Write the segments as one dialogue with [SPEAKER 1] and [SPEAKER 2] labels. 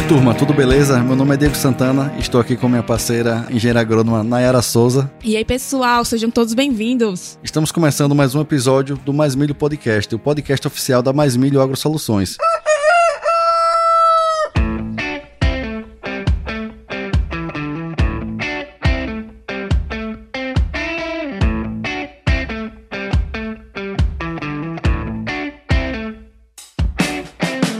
[SPEAKER 1] Oi, turma, tudo beleza? Meu nome é Diego Santana, estou aqui com minha parceira, engenheira agrônoma Nayara Souza.
[SPEAKER 2] E aí, pessoal, sejam todos bem-vindos.
[SPEAKER 1] Estamos começando mais um episódio do Mais Milho Podcast, o podcast oficial da Mais Milho Agro Soluções.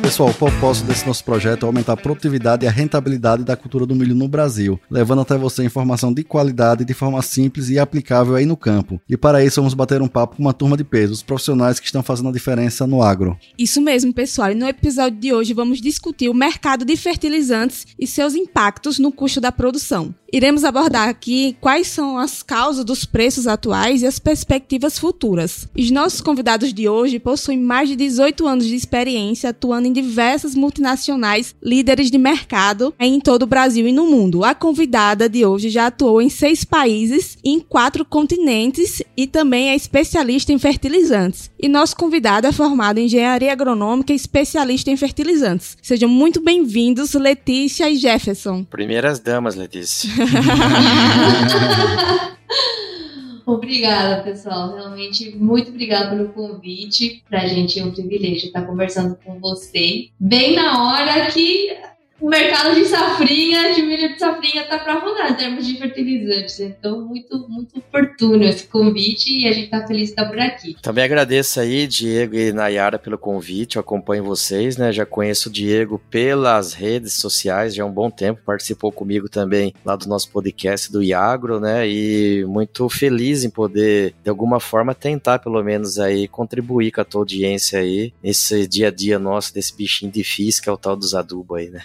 [SPEAKER 1] Pessoal, propósito desse nosso projeto é aumentar a produtividade e a rentabilidade da cultura do milho no Brasil, levando até você informação de qualidade de forma simples e aplicável aí no campo. E para isso vamos bater um papo com uma turma de peso, os profissionais que estão fazendo a diferença no agro.
[SPEAKER 2] Isso mesmo, pessoal. E no episódio de hoje vamos discutir o mercado de fertilizantes e seus impactos no custo da produção. Iremos abordar aqui quais são as causas dos preços atuais e as perspectivas futuras. Os nossos convidados de hoje possuem mais de 18 anos de experiência atuando em diversas multinacionais líderes de mercado em todo o Brasil e no mundo. A convidada de hoje já atuou em seis países, em quatro continentes e também é especialista em fertilizantes. E nosso convidado é formado em engenharia agronômica e especialista em fertilizantes. Sejam muito bem-vindos, Letícia e Jefferson.
[SPEAKER 3] Primeiras damas, Letícia.
[SPEAKER 4] Obrigada, pessoal. Realmente, muito obrigada pelo convite. Para a gente é um privilégio estar conversando com vocês. Bem na hora que o mercado de safrinha, de milho de safrinha, tá para rodar em termos de fertilizantes. Então, muito, muito oportuno esse convite e a gente tá feliz de estar por aqui.
[SPEAKER 3] Também agradeço aí, Diego e Nayara, pelo convite. Eu acompanho vocês, né? Já conheço o Diego pelas redes sociais já há um bom tempo. Participou comigo também lá do nosso podcast do Iagro, né? E muito feliz em poder, de alguma forma, tentar pelo menos aí contribuir com a tua audiência aí nesse dia a dia nosso, desse bichinho difícil que é o tal dos adubos aí, né?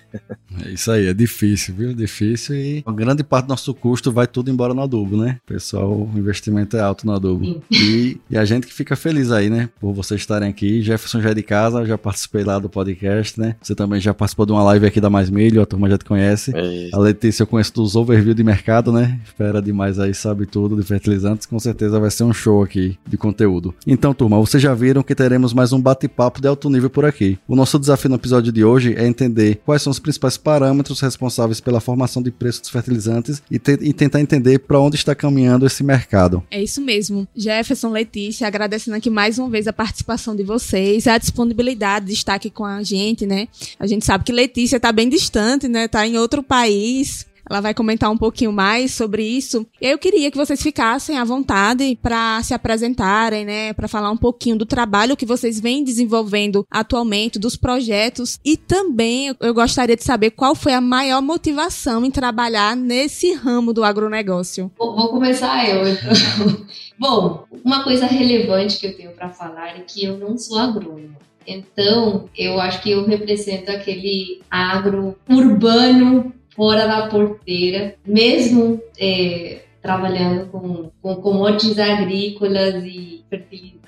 [SPEAKER 1] É isso aí, é difícil, viu? Difícil e a grande parte do nosso custo vai tudo embora no adubo, né? Pessoal, o investimento é alto no adubo. E, e, a gente que fica feliz aí, né? Por vocês estarem aqui. Jefferson já é de casa, já participei lá do podcast, né? Você também já participou de uma live aqui da Mais Milho, a turma já te conhece. É a Letícia eu conheço dos overview de mercado, né? Espera demais aí, sabe tudo de fertilizantes. Com certeza vai ser um show aqui de conteúdo. Então, turma, vocês já viram que teremos mais um bate-papo de alto nível por aqui. O nosso desafio no episódio de hoje é entender quais são os principais principais parâmetros responsáveis pela formação de preços dos fertilizantes e, te e tentar entender para onde está caminhando esse mercado.
[SPEAKER 2] É isso mesmo. Jefferson, Letícia, agradecendo aqui mais uma vez a participação de vocês, a disponibilidade de estar aqui com a gente, né? A gente sabe que Letícia está bem distante, né? Está em outro país. Ela vai comentar um pouquinho mais sobre isso. Eu queria que vocês ficassem à vontade para se apresentarem, né, para falar um pouquinho do trabalho que vocês vêm desenvolvendo atualmente, dos projetos e também eu gostaria de saber qual foi a maior motivação em trabalhar nesse ramo do agronegócio.
[SPEAKER 4] Vou começar eu. Então. Bom, uma coisa relevante que eu tenho para falar é que eu não sou agrônoma. Então, eu acho que eu represento aquele agro urbano fora da porteira, mesmo é, trabalhando com, com commodities agrícolas e fertilizantes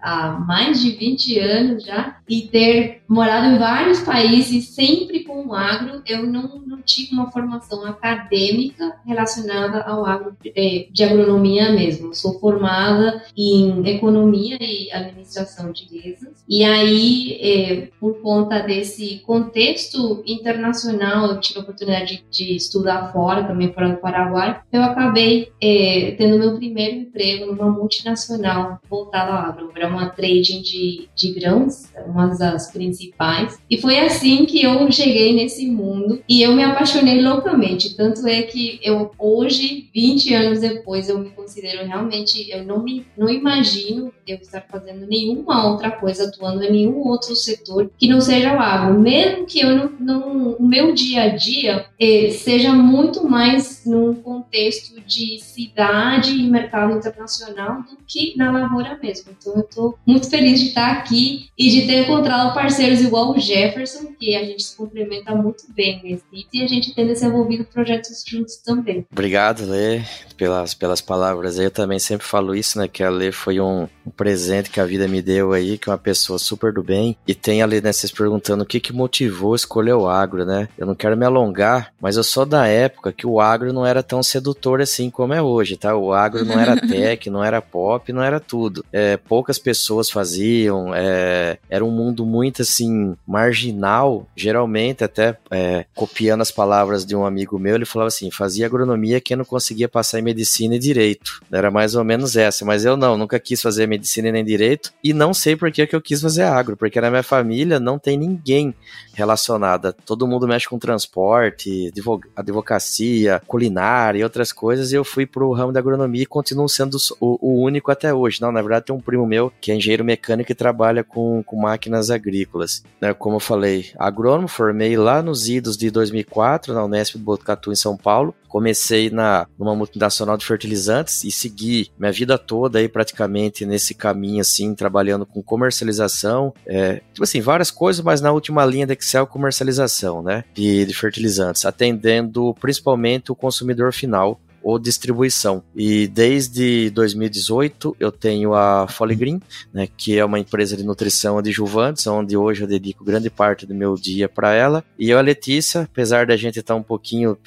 [SPEAKER 4] há mais de 20 anos já e ter morado em vários países sempre com o agro, eu não, não tive uma formação acadêmica relacionada ao agro é, de agronomia mesmo. sou formada em economia e administração de empresas e aí, é, por conta desse contexto internacional, eu tive a oportunidade de, de estudar fora, também fora do Paraguai, eu acabei é, tendo meu primeiro emprego numa multinacional voltada agro. Era uma trading de, de grãos, uma das principais. E foi assim que eu cheguei nesse mundo e eu me apaixonei loucamente. Tanto é que eu hoje, 20 anos depois, eu me considero realmente, eu não me não imagino eu estar fazendo nenhuma outra coisa, atuando em nenhum outro setor que não seja o agro. Mesmo que eu não, não o meu dia a dia eh, seja muito mais num contexto de cidade e mercado internacional do que na lavoura mesmo. Então eu estou muito feliz de estar aqui e de ter encontrado parceiros igual o Jefferson, que a gente se complementa muito bem nesse e a gente tem desenvolvido projetos juntos também.
[SPEAKER 3] Obrigado, Lê, pelas, pelas palavras aí. Eu também sempre falo isso, né? Que a Lê foi um, um presente que a vida me deu aí, que é uma pessoa super do bem. E tem ali, né, vocês perguntando o que que motivou escolher o agro, né? Eu não quero me alongar, mas eu sou da época que o agro não era tão sedutor assim como é hoje, tá? O agro não era tech, não era pop, não era tudo. É, poucas pessoas faziam, é, era um mundo muito assim, marginal, geralmente até é, copiando as palavras de um amigo meu, ele falava assim, fazia agronomia quem não conseguia passar em medicina e direito. Era mais ou menos essa, mas eu não, nunca quis fazer medicina nem direito e não sei por que eu quis fazer agro, porque na minha família não tem ninguém relacionada. Todo mundo mexe com transporte, advocacia, culinária e outras coisas, e eu fui pro ramo da agronomia e continuo sendo o, o, único até hoje. Não, na verdade tem um primo meu que é engenheiro mecânico e trabalha com, com máquinas agrícolas. Né, como eu falei, agrônomo, formei lá nos idos de 2004 na Unesp Botucatu em São Paulo. Comecei na numa multinacional de fertilizantes e segui minha vida toda aí praticamente nesse caminho assim, trabalhando com comercialização, é, tipo assim, várias coisas, mas na última linha da Excel comercialização, né, de, de fertilizantes, atendendo principalmente o consumidor final ou distribuição. E desde 2018 eu tenho a Green, né, que é uma empresa de nutrição adjuvantes, onde hoje eu dedico grande parte do meu dia para ela. E eu, a Letícia, apesar da gente estar tá um pouquinho,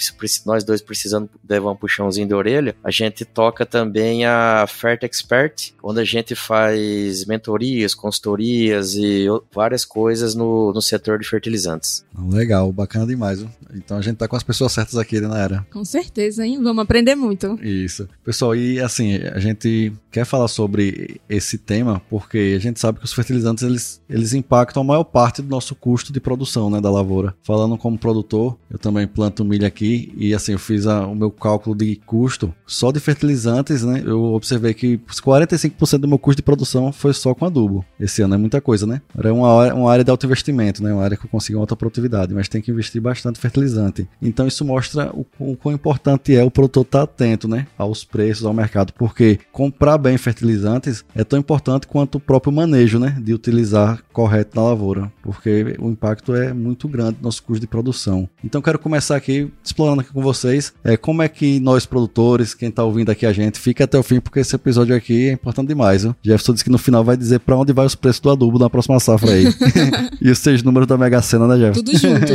[SPEAKER 3] nós dois precisando levar um puxãozinho de orelha, a gente toca também a Fert Expert, onde a gente faz mentorias, consultorias e várias coisas no, no setor de fertilizantes.
[SPEAKER 1] Legal, bacana demais. Viu? Então a gente tá com as pessoas certas aqui né, na era.
[SPEAKER 2] Com certeza, hein? Vamos aprender aprender muito.
[SPEAKER 1] Isso. Pessoal, e assim, a gente quer falar sobre esse tema porque a gente sabe que os fertilizantes eles, eles impactam a maior parte do nosso custo de produção, né, da lavoura. Falando como produtor, eu também planto milho aqui e assim, eu fiz a, o meu cálculo de custo só de fertilizantes, né? Eu observei que 45% do meu custo de produção foi só com adubo. Esse ano é muita coisa, né? Era uma, uma área de alto investimento, né? Uma área que eu consigo alta produtividade, mas tem que investir bastante fertilizante. Então isso mostra o, o quão importante é o produtor estar tá atento, né, aos preços, ao mercado, porque comprar bem fertilizantes é tão importante quanto o próprio manejo, né, de utilizar correto na lavoura, porque o impacto é muito grande no nosso custo de produção. Então quero começar aqui explorando aqui com vocês é, como é que nós produtores, quem está ouvindo aqui a gente, fica até o fim, porque esse episódio aqui é importante demais. Viu? Jefferson disse que no final vai dizer para onde vai os preços do adubo na próxima safra aí. e os seis números da Mega Sena, né, Jefferson?
[SPEAKER 2] Tudo junto.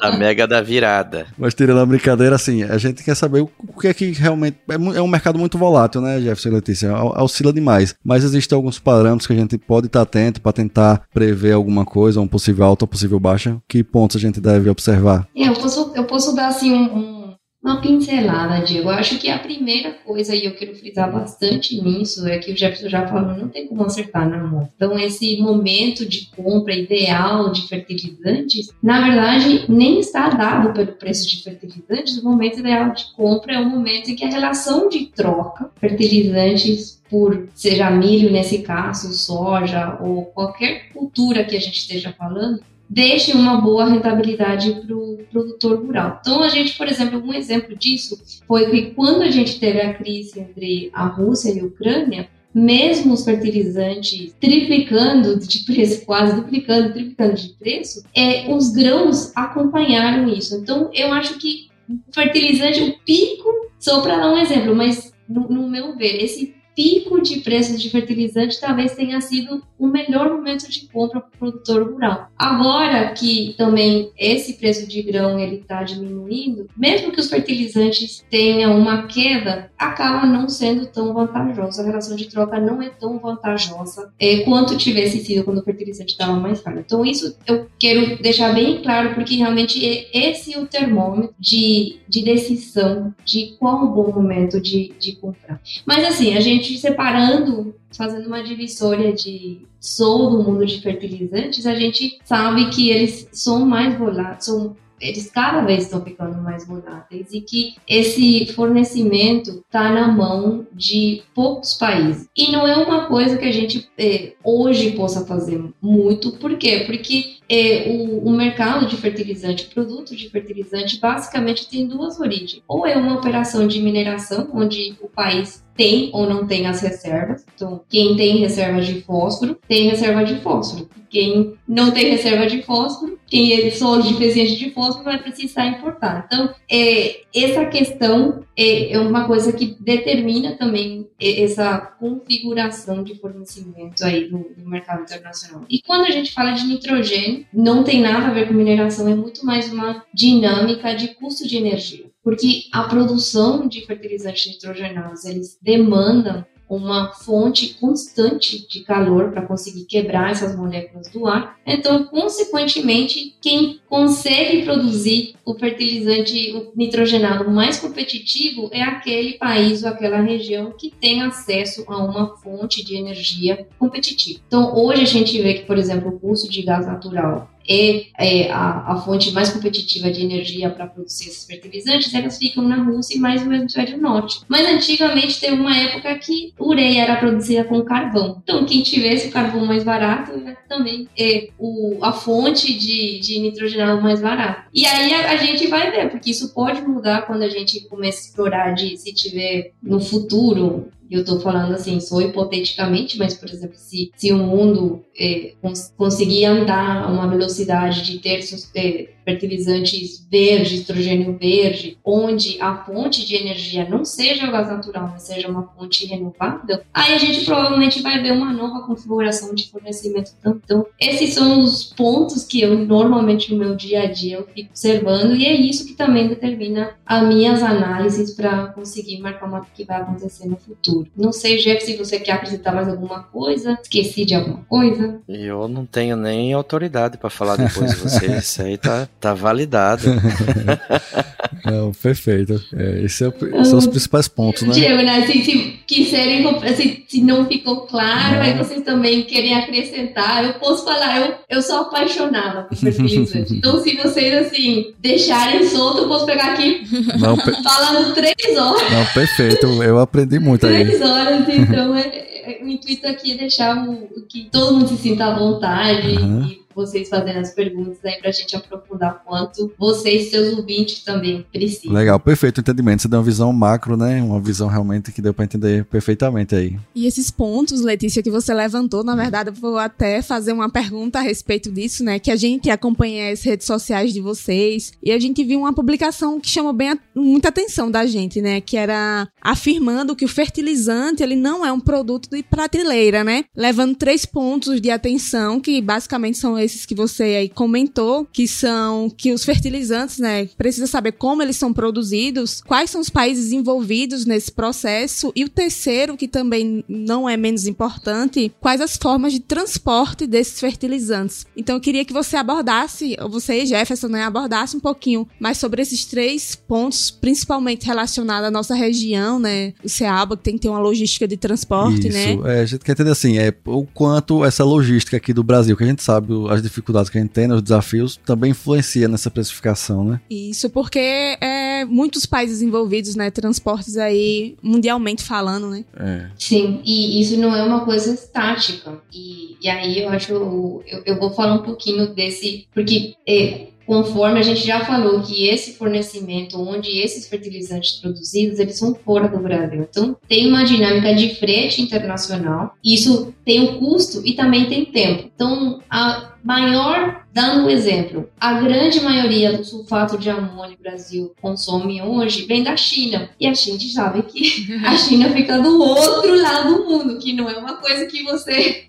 [SPEAKER 3] a, a mega da virada.
[SPEAKER 1] Mas tirando a brincadeira, assim, a gente quer saber o, que é que realmente. É, é, um mercado muito volátil, né, Jefferson e Letícia? Oscila demais. Mas existem alguns parâmetros que a gente pode estar atento para tentar prever alguma coisa, um possível alta ou possível baixa. Que pontos a gente deve observar?
[SPEAKER 4] É, eu, posso, eu posso dar assim um, um uma pincelada, Diego. Eu acho que a primeira coisa, e eu quero frisar bastante nisso, é que o Jefferson já falou, não tem como acertar na mão. Então, esse momento de compra ideal de fertilizantes, na verdade, nem está dado pelo preço de fertilizantes. O momento ideal de compra é o momento em que a relação de troca, fertilizantes por, seja milho nesse caso, soja ou qualquer cultura que a gente esteja falando, deixe uma boa rentabilidade para o produtor rural. Então, a gente, por exemplo, um exemplo disso foi que quando a gente teve a crise entre a Rússia e a Ucrânia, mesmo os fertilizantes triplicando de preço, quase duplicando, triplicando de preço, é, os grãos acompanharam isso. Então, eu acho que fertilizante, o pico, só para dar um exemplo, mas no, no meu ver, esse pico de preços de fertilizante talvez tenha sido o melhor momento de compra para o produtor rural. Agora que também esse preço de grão ele está diminuindo, mesmo que os fertilizantes tenham uma queda, acaba não sendo tão vantajoso. A relação de troca não é tão vantajosa é, quanto tivesse sido quando o fertilizante estava mais caro. Então isso eu quero deixar bem claro porque realmente é esse o termômetro de, de decisão de qual o bom momento de, de comprar. Mas assim, a gente gente separando, fazendo uma divisória de sou do mundo de fertilizantes, a gente sabe que eles são mais voláteis, são eles cada vez estão ficando mais voláteis e que esse fornecimento está na mão de poucos países. E não é uma coisa que a gente é, hoje possa fazer muito, por quê? Porque é, o, o, mercado de fertilizante, produto de fertilizante, basicamente tem duas origens. Ou é uma operação de mineração, onde o país tem ou não tem as reservas. Então, quem tem reserva de fósforo, tem reserva de fósforo. Quem não tem reserva de fósforo, quem é solo deficiente de fósforo, vai precisar importar. Então, é, essa questão é, é uma coisa que determina também essa configuração de fornecimento aí do mercado internacional. E quando a gente fala de nitrogênio, não tem nada a ver com mineração, é muito mais uma dinâmica de custo de energia. Porque a produção de fertilizantes nitrogenados eles demandam uma fonte constante de calor para conseguir quebrar essas moléculas do ar. Então, consequentemente, quem consegue produzir o fertilizante nitrogenado mais competitivo é aquele país ou aquela região que tem acesso a uma fonte de energia competitiva. Então, hoje a gente vê que, por exemplo, o custo de gás natural é, é a, a, fonte mais competitiva de energia para produzir esses fertilizantes, elas ficam na Rússia e mais no hemisfério norte. Mas antigamente teve uma época que ureia era produzida com carvão. Então, quem tivesse o carvão mais barato era também é o, a fonte de, de nitrogenado mais barato. E aí a, a, gente vai ver, porque isso pode mudar quando a gente começa a explorar de se tiver no futuro eu estou falando assim, só hipoteticamente, mas, por exemplo, se, se o mundo é, cons conseguir andar a uma velocidade de ter é, fertilizantes verdes, nitrogênio verde, onde a fonte de energia não seja o gás natural, mas seja uma fonte renovável, aí a gente provavelmente vai ver uma nova configuração de fornecimento. Então, esses são os pontos que eu normalmente no meu dia a dia eu fico observando e é isso que também determina as minhas análises para conseguir marcar o que vai acontecer no futuro. Não sei, Jeff, se você quer apresentar mais alguma coisa, esqueci de alguma coisa.
[SPEAKER 3] Eu não tenho nem autoridade para falar depois de você. Isso aí tá Tá validado.
[SPEAKER 1] Não, perfeito. É, esses é são os principais pontos, né?
[SPEAKER 4] Diego, né? Se, se quiserem, se, se não ficou claro, aí vocês também querem acrescentar, eu posso falar, eu, eu sou apaixonada por fertilizante. então, se vocês, assim, deixarem solto, eu posso pegar aqui não, falando três horas.
[SPEAKER 1] Não, perfeito. Eu aprendi muito aí.
[SPEAKER 4] Três horas, então, é, é, o intuito aqui é deixar o, que todo mundo se sinta à vontade uhum. e vocês fazendo as perguntas aí pra gente aprofundar quanto vocês, seus ouvintes, também precisam.
[SPEAKER 1] Legal, perfeito entendimento. Você deu uma visão macro, né? Uma visão realmente que deu para entender perfeitamente aí.
[SPEAKER 2] E esses pontos, Letícia, que você levantou, na verdade, eu vou até fazer uma pergunta a respeito disso, né? Que a gente acompanha as redes sociais de vocês e a gente viu uma publicação que chamou bem a, muita atenção da gente, né? Que era afirmando que o fertilizante ele não é um produto de prateleira, né? Levando três pontos de atenção que basicamente são esses que você aí comentou, que são que os fertilizantes, né, precisa saber como eles são produzidos, quais são os países envolvidos nesse processo e o terceiro, que também não é menos importante, quais as formas de transporte desses fertilizantes. Então eu queria que você abordasse, você, Jefferson, né, abordasse um pouquinho mais sobre esses três pontos, principalmente relacionados à nossa região, né, o CEABA, que tem que ter uma logística de transporte,
[SPEAKER 1] Isso.
[SPEAKER 2] né?
[SPEAKER 1] É, a gente quer entender assim, é o quanto essa logística aqui do Brasil, que a gente sabe, as dificuldades que a gente tem, né, os desafios, também influencia nessa precificação, né?
[SPEAKER 2] Isso, porque é, muitos países envolvidos, né, transportes aí, mundialmente falando, né?
[SPEAKER 1] É.
[SPEAKER 4] Sim, e isso não é uma coisa estática. E, e aí eu acho, eu, eu vou falar um pouquinho desse, porque é, conforme a gente já falou que esse fornecimento, onde esses fertilizantes produzidos, eles são fora do Brasil. Então, tem uma dinâmica de frete internacional, isso tem um custo e também tem tempo. Então, a maior, dando um exemplo, a grande maioria do sulfato de amônio que o Brasil consome hoje vem da China. E a gente sabe que a China fica do outro lado do mundo, que não é uma coisa que você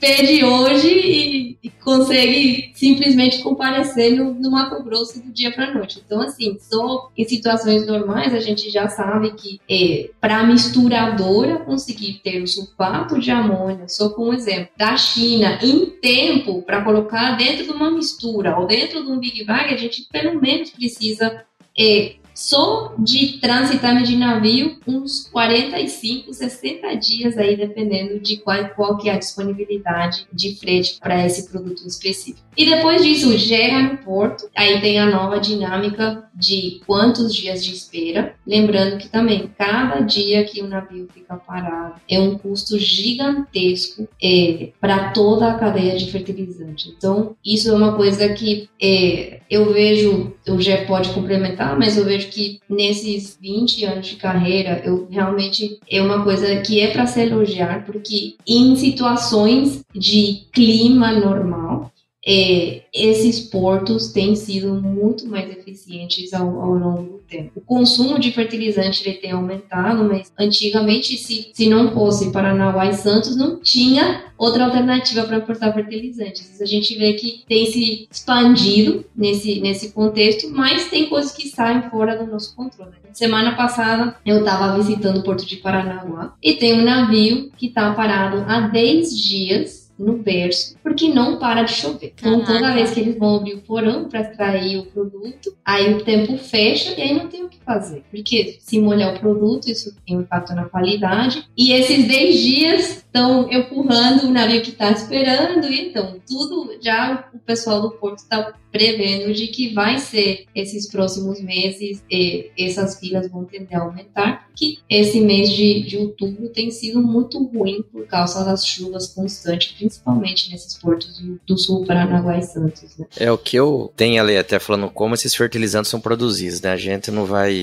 [SPEAKER 4] pede hoje e, e, consegue simplesmente comparecer no, no Mato Grosso do dia para noite. Então, assim, só em situações normais a gente já sabe que é, para a misturadora conseguir ter o sulfato de amônio, só com um exemplo, da China em tempo para colocar dentro de uma mistura ou dentro de um Big Bag, a gente pelo menos precisa é, só de transitar de navio uns 45, 60 dias aí, dependendo de qual, qual que é a disponibilidade de frete para esse produto específico. E depois disso, chega no porto, aí tem a nova dinâmica de quantos dias de espera. Lembrando que também cada dia que o navio fica parado é um custo gigantesco é, para toda a cadeia de fertilizante. Então, isso é uma coisa que é, eu vejo, o Jé pode complementar, mas eu vejo que nesses 20 anos de carreira, eu realmente é uma coisa que é para se elogiar, porque em situações de clima normal, é, esses portos têm sido muito mais eficientes ao, ao, longo do tempo. O consumo de fertilizante ele tem aumentado, mas antigamente, se, se não fosse Paranaguá e Santos, não tinha outra alternativa para importar fertilizantes. A gente vê que tem se expandido nesse, nesse contexto, mas tem coisas que saem fora do nosso controle. Semana passada eu estava visitando o porto de Paranaguá e tem um navio que está parado há 10 dias no berço, porque não para de chover. Então, toda vez que eles vão abrir o porão para extrair o produto, aí o tempo fecha e aí não tem o que fazer. Porque se molhar o produto, isso tem um impacto na qualidade. E esses 10 dias estão empurrando o navio que está esperando, então tudo já o pessoal do porto está prevendo de que vai ser esses próximos meses e essas filas vão tender a aumentar, porque esse mês de, de outubro tem sido muito ruim por causa das chuvas constantes, principalmente nesses portos do, do sul, Paranaguá e Santos. Né?
[SPEAKER 3] É o que eu tenho ali até falando como esses fertilizantes são produzidos, né? A gente não vai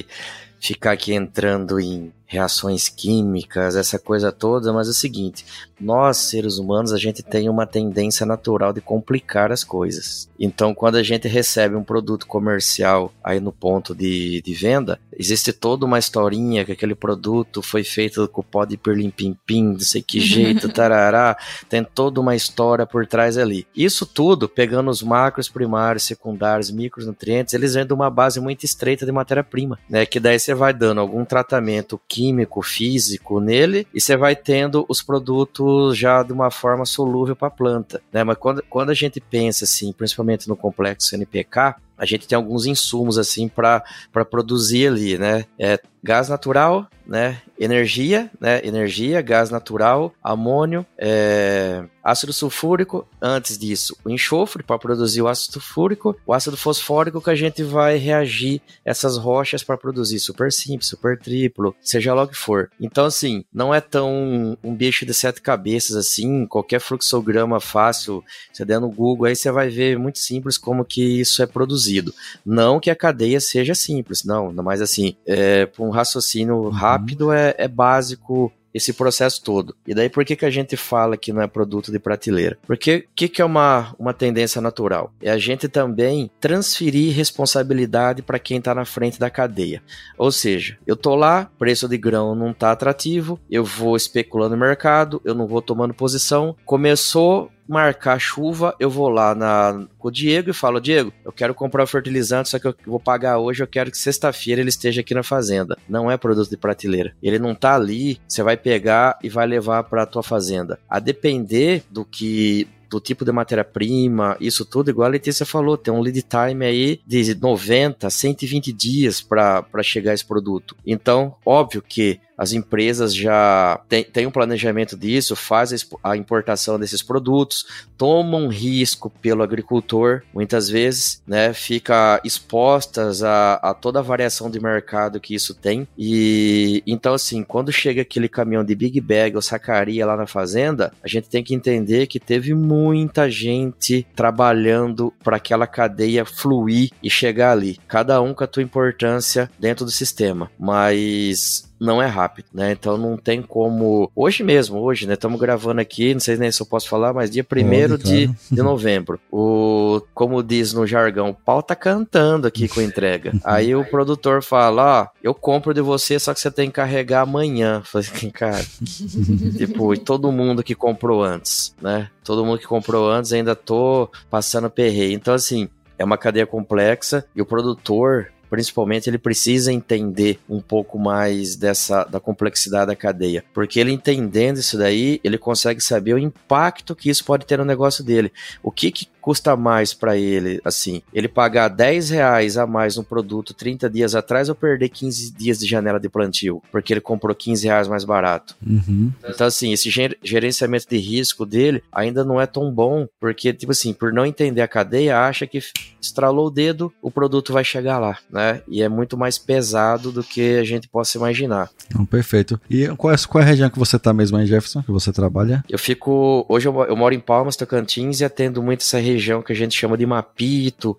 [SPEAKER 3] ficar aqui entrando em reações químicas, essa coisa toda, mas é o seguinte, nós seres humanos a gente tem uma tendência natural de complicar as coisas. Então, quando a gente recebe um produto comercial aí no ponto de, de venda, existe toda uma historinha que aquele produto foi feito com pó de pirlim-pim-pim, não sei que jeito, tarará, tem toda uma história por trás ali. Isso tudo, pegando os macros primários, secundários, micronutrientes, eles vêm de uma base muito estreita de matéria-prima, né? Que daí você vai dando algum tratamento químico, físico nele, e você vai tendo os produtos já de uma forma solúvel para a planta. Né? Mas quando, quando a gente pensa assim, principalmente no complexo NPK, a gente tem alguns insumos assim para produzir ali, né? É gás natural, né? Energia, né? Energia, gás natural, amônio, é... ácido sulfúrico. Antes disso, o enxofre para produzir o ácido sulfúrico, o ácido fosfórico que a gente vai reagir essas rochas para produzir super simples, super triplo, seja lá o que for. Então, assim, não é tão um bicho de sete cabeças assim. Qualquer fluxograma fácil, você der no Google aí você vai ver muito simples como que isso é produzido. Não que a cadeia seja simples, não, mas assim, é, um raciocínio uhum. rápido é, é básico esse processo todo. E daí por que, que a gente fala que não é produto de prateleira? Porque o que, que é uma, uma tendência natural? É a gente também transferir responsabilidade para quem está na frente da cadeia. Ou seja, eu tô lá, preço de grão não está atrativo, eu vou especulando no mercado, eu não vou tomando posição. Começou marcar chuva, eu vou lá na, com o Diego e falo, Diego, eu quero comprar o fertilizante, só que eu vou pagar hoje, eu quero que sexta-feira ele esteja aqui na fazenda. Não é produto de prateleira. Ele não tá ali, você vai pegar e vai levar para tua fazenda. A depender do que do tipo de matéria-prima, isso tudo, igual a Letícia falou, tem um lead time aí de 90, 120 dias para chegar esse produto. Então, óbvio que as empresas já têm um planejamento disso, fazem a importação desses produtos, tomam risco pelo agricultor, muitas vezes, né, fica expostas a, a, toda a variação de mercado que isso tem. E então, assim, quando chega aquele caminhão de Big Bag ou sacaria lá na fazenda, a gente tem que entender que teve muita gente trabalhando para aquela cadeia fluir e chegar ali. Cada um com a tua importância dentro do sistema. Mas não é rápido, né? Então não tem como. Hoje mesmo, hoje, né? Estamos gravando aqui, não sei nem se eu posso falar, mas dia 1 de, de novembro. O, como diz no jargão, o pau tá cantando aqui com a entrega. Aí o produtor fala: Ó, eu compro de você, só que você tem que carregar amanhã. Falei, cara, tipo, e todo mundo que comprou antes, né? Todo mundo que comprou antes ainda tô passando perreio. Então, assim, é uma cadeia complexa e o produtor principalmente, ele precisa entender um pouco mais dessa da complexidade da cadeia, porque ele entendendo isso daí, ele consegue saber o impacto que isso pode ter no negócio dele. O que, que custa mais para ele, assim, ele pagar 10 reais a mais no produto 30 dias atrás ou perder 15 dias de janela de plantio, porque ele comprou 15 reais mais barato.
[SPEAKER 1] Uhum.
[SPEAKER 3] Então, assim, esse gerenciamento de risco dele ainda não é tão bom, porque, tipo assim, por não entender a cadeia, acha que estralou o dedo, o produto vai chegar lá, né? E é muito mais pesado do que a gente possa imaginar.
[SPEAKER 1] Perfeito. E qual é, qual é a região que você tá mesmo aí, Jefferson, que você trabalha?
[SPEAKER 3] Eu fico, hoje eu, eu moro em Palmas, Tocantins, e atendo muito essa região região que a gente chama de Mapito,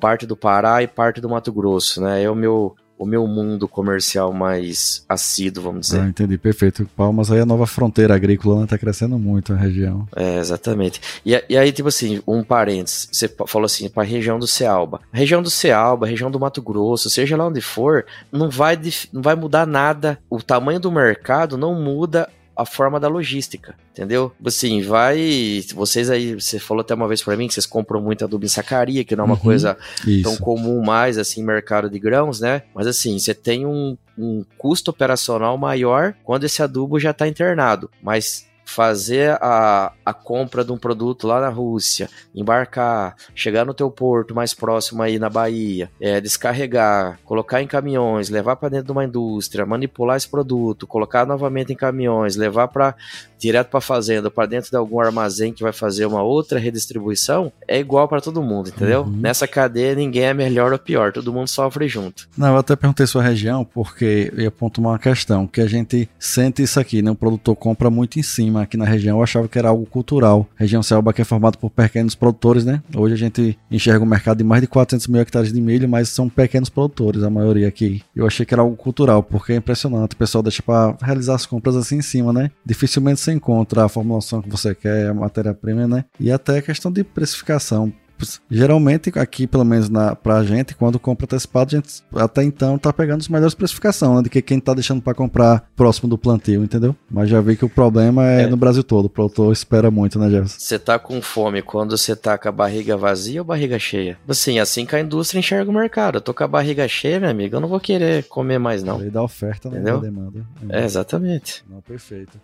[SPEAKER 3] parte do Pará e parte do Mato Grosso, né? É o meu o meu mundo comercial mais assíduo, vamos dizer.
[SPEAKER 1] Ah, entendi, perfeito. Palmas aí a nova fronteira agrícola, né? Tá crescendo muito a região.
[SPEAKER 3] É, exatamente. E, e aí, tipo assim, um parênteses, você falou assim, para a região do Cealba. A região do Cealba, região do Mato Grosso, seja lá onde for, não vai, não vai mudar nada. O tamanho do mercado não muda a forma da logística, entendeu? Assim, vai. Vocês aí, você falou até uma vez para mim que vocês compram muito adubo em sacaria, que não é uma uhum, coisa isso. tão comum mais, assim, mercado de grãos, né? Mas assim, você tem um, um custo operacional maior quando esse adubo já está internado. Mas fazer a, a compra de um produto lá na Rússia, embarcar, chegar no teu porto mais próximo aí na Bahia, é, descarregar, colocar em caminhões, levar para dentro de uma indústria, manipular esse produto, colocar novamente em caminhões, levar para direto para a fazenda, para dentro de algum armazém que vai fazer uma outra redistribuição, é igual para todo mundo, entendeu? Uhum. Nessa cadeia ninguém é melhor ou pior, todo mundo sofre junto.
[SPEAKER 1] Não, eu até perguntei sua região porque eu ia pontuar uma questão, que a gente sente isso aqui, né? O produtor compra muito em cima aqui na região, eu achava que era algo cultural. A região Selva que é formada por pequenos produtores, né? Hoje a gente enxerga um mercado de mais de 400 mil hectares de milho, mas são pequenos produtores, a maioria aqui. Eu achei que era algo cultural, porque é impressionante, o pessoal deixa para realizar as compras assim em cima, né? Dificilmente você encontra a formulação que você quer, a matéria-prima, né? E até questão de precificação geralmente aqui, pelo menos na, pra gente, quando compra antecipado, a gente até então tá pegando as melhores precificações, né, do que quem tá deixando para comprar próximo do plantio, entendeu? Mas já vi que o problema é, é. no Brasil todo, o produtor espera muito, né, Jefferson?
[SPEAKER 3] Você tá com fome quando você tá com a barriga vazia ou barriga cheia? Assim, assim que a indústria enxerga o mercado. Eu tô com a barriga cheia, meu amigo, eu não vou querer comer mais, não.
[SPEAKER 1] Dá oferta, né?
[SPEAKER 3] Entendeu? Da demanda. É, exatamente.
[SPEAKER 1] Não, perfeito.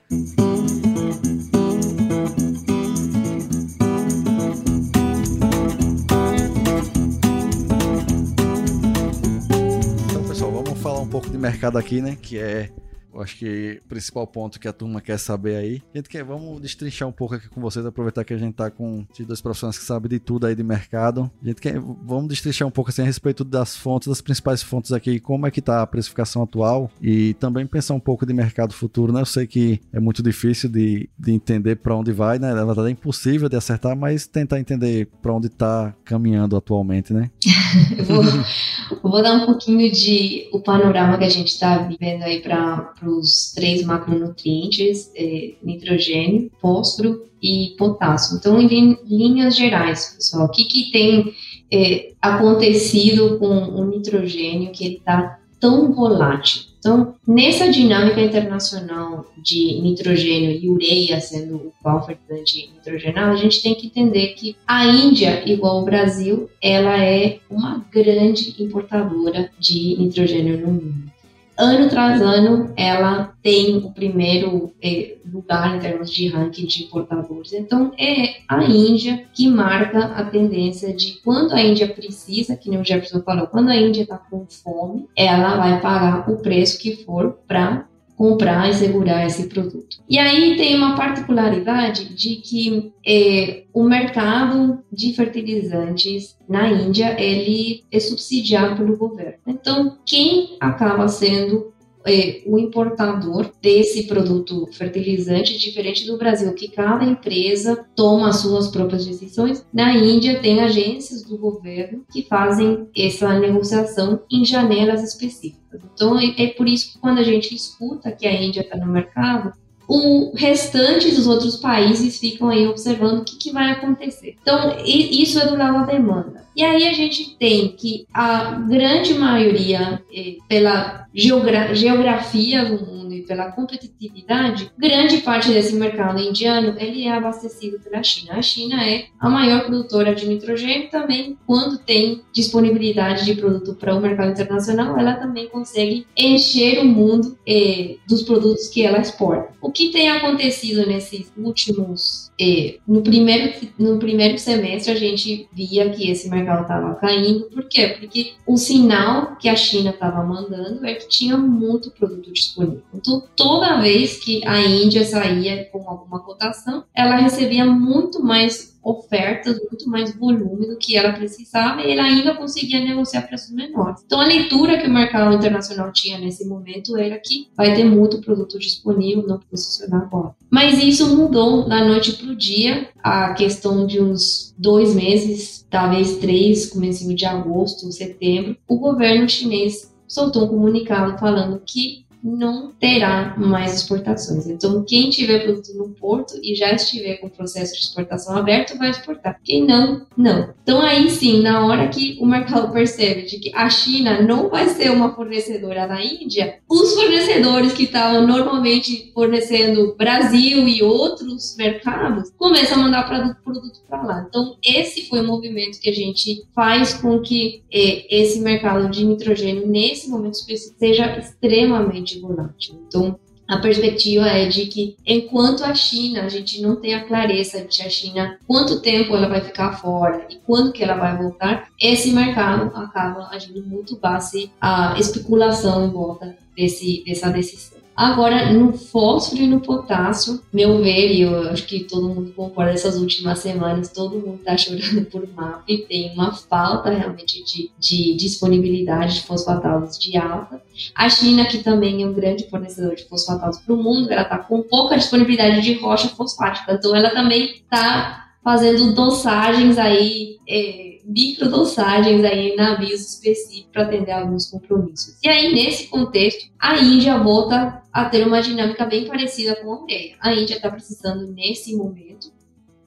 [SPEAKER 1] Pouco de mercado aqui, né? Que é eu acho que o principal ponto que a turma quer saber aí. Gente quer, vamos destrinchar um pouco aqui com vocês, aproveitar que a gente tá com esses dois profissionais que sabem de tudo aí de mercado. Gente quer, vamos destrinchar um pouco assim a respeito das fontes, das principais fontes aqui, como é que tá a precificação atual e também pensar um pouco de mercado futuro, né? Eu sei que é muito difícil de, de entender para onde vai, né? É impossível de acertar, mas tentar entender para onde tá caminhando atualmente, né?
[SPEAKER 4] vou, vou dar um pouquinho de o panorama que a gente está vivendo aí para os três macronutrientes, é, nitrogênio, fósforo e potássio. Então, em linhas gerais, pessoal, o que, que tem é, acontecido com o nitrogênio que está tão volátil? Então, nessa dinâmica internacional de nitrogênio e ureia sendo o qual fertilizante nitrogenal, a gente tem que entender que a Índia, igual o Brasil, ela é uma grande importadora de nitrogênio no mundo ano tras ano ela tem o primeiro é, lugar em termos de ranking de importadores. Então é a Índia que marca a tendência de quando a Índia precisa, que nem o Jefferson falou, quando a Índia está com fome, ela vai pagar o preço que for para comprar e segurar esse produto. E aí tem uma particularidade de que é, o mercado de fertilizantes na Índia ele é subsidiado pelo governo. Então quem acaba sendo é, o importador desse produto fertilizante, diferente do Brasil, que cada empresa toma as suas próprias decisões. Na Índia, tem agências do governo que fazem essa negociação em janelas específicas. Então, é, é por isso que quando a gente escuta que a Índia está no mercado, o restante dos outros países ficam aí observando o que, que, vai acontecer. Então, isso é do lado da demanda. E aí a gente tem que a grande maioria, eh, pela geogra geografia do mundo pela competitividade, grande parte desse mercado indiano ele é abastecido pela China. A China é a maior produtora de nitrogênio também, quando tem disponibilidade de produto para o mercado internacional, ela também consegue encher o mundo eh, dos produtos que ela exporta. O que tem acontecido nesses últimos eh, no primeiro no primeiro semestre a gente via que esse mercado estava caindo. Por quê? Porque o sinal que a China estava mandando é que tinha muito produto disponível. Então, toda vez que a Índia saía com alguma cotação, ela recebia muito mais ofertas, muito mais volume do que ela precisava e ela ainda conseguia negociar preços menores. Então, a leitura que o mercado internacional tinha nesse momento era que vai ter muito produto disponível, não posicionar agora. Mas isso mudou da noite para o dia, a questão de uns dois meses, talvez três, começo de agosto, setembro, o governo chinês soltou um comunicado falando que não terá mais exportações. Então, quem tiver produto no porto e já estiver com o processo de exportação aberto, vai exportar. Quem não, não. Então, aí sim, na hora que o mercado percebe de que a China não vai ser uma fornecedora da Índia, os fornecedores que estavam normalmente fornecendo Brasil e outros mercados começam a mandar produto para lá. Então, esse foi o movimento que a gente faz com que eh, esse mercado de nitrogênio, nesse momento específico, seja extremamente volátil. Então, a perspectiva é de que enquanto a China, a gente não tem a clareza de a China quanto tempo ela vai ficar fora e quando que ela vai voltar, esse mercado acaba agindo muito base a especulação em volta desse, dessa decisão. Agora, no fósforo e no potássio, meu ver, e eu acho que todo mundo concorda essas últimas semanas, todo mundo está chorando por MAP, tem uma falta realmente de, de disponibilidade de fosfatados de alta. A China, que também é um grande fornecedor de fosfatados para o mundo, ela está com pouca disponibilidade de rocha fosfática, então ela também está fazendo dosagens aí, é, microdossagens aí em navios específicos para atender alguns compromissos. E aí, nesse contexto, a Índia volta a ter uma dinâmica bem parecida com a Ureia. A Índia está precisando, nesse momento,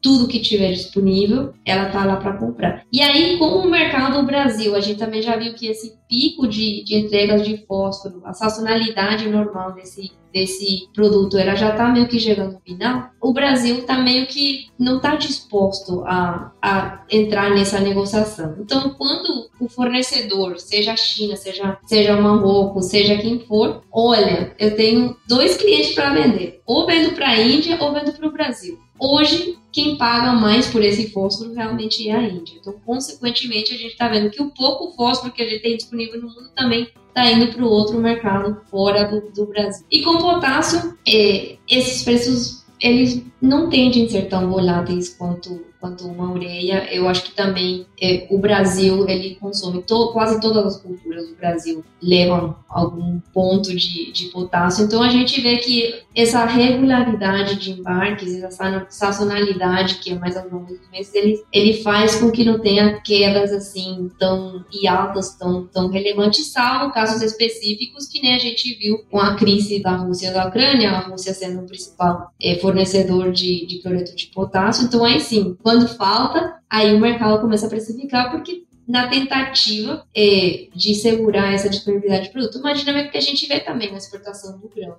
[SPEAKER 4] tudo que tiver disponível, ela tá lá para comprar. E aí, com o mercado do Brasil, a gente também já viu que esse pico de, de entregas de fósforo, a sazonalidade normal desse, desse produto, ela já tá meio que chegando no final. O Brasil tá meio que não tá disposto a, a entrar nessa negociação. Então, quando o fornecedor, seja a China, seja, seja o Marrocos, seja quem for, olha, eu tenho dois clientes para vender, ou vendo para a Índia ou vendo para o Brasil. Hoje, quem paga mais por esse fósforo realmente é a Índia. Então, consequentemente, a gente está vendo que o pouco fósforo que a gente tem disponível no mundo também está indo para o outro mercado fora do, do, Brasil. E com potássio, é, esses preços eles não tendem a ser tão voláteis quanto quanto uma ureia. Eu acho que também é, o Brasil ele consome to, quase todas as culturas do Brasil levam algum ponto de, de potássio. Então a gente vê que essa regularidade de embarques, essa sazonalidade que é mais ao longo dos meses, ele, ele faz com que não tenha quedas assim tão e altas tão tão relevantes, salvo casos específicos que nem a gente viu com a crise da Rússia e da Ucrânia, a Rússia sendo o principal é, fornecedor de, de cloreto de potássio. Então aí sim quando falta, aí o mercado começa a precificar porque na tentativa é, de segurar essa disponibilidade de produto. Uma dinâmica que a gente vê também na exportação do grão.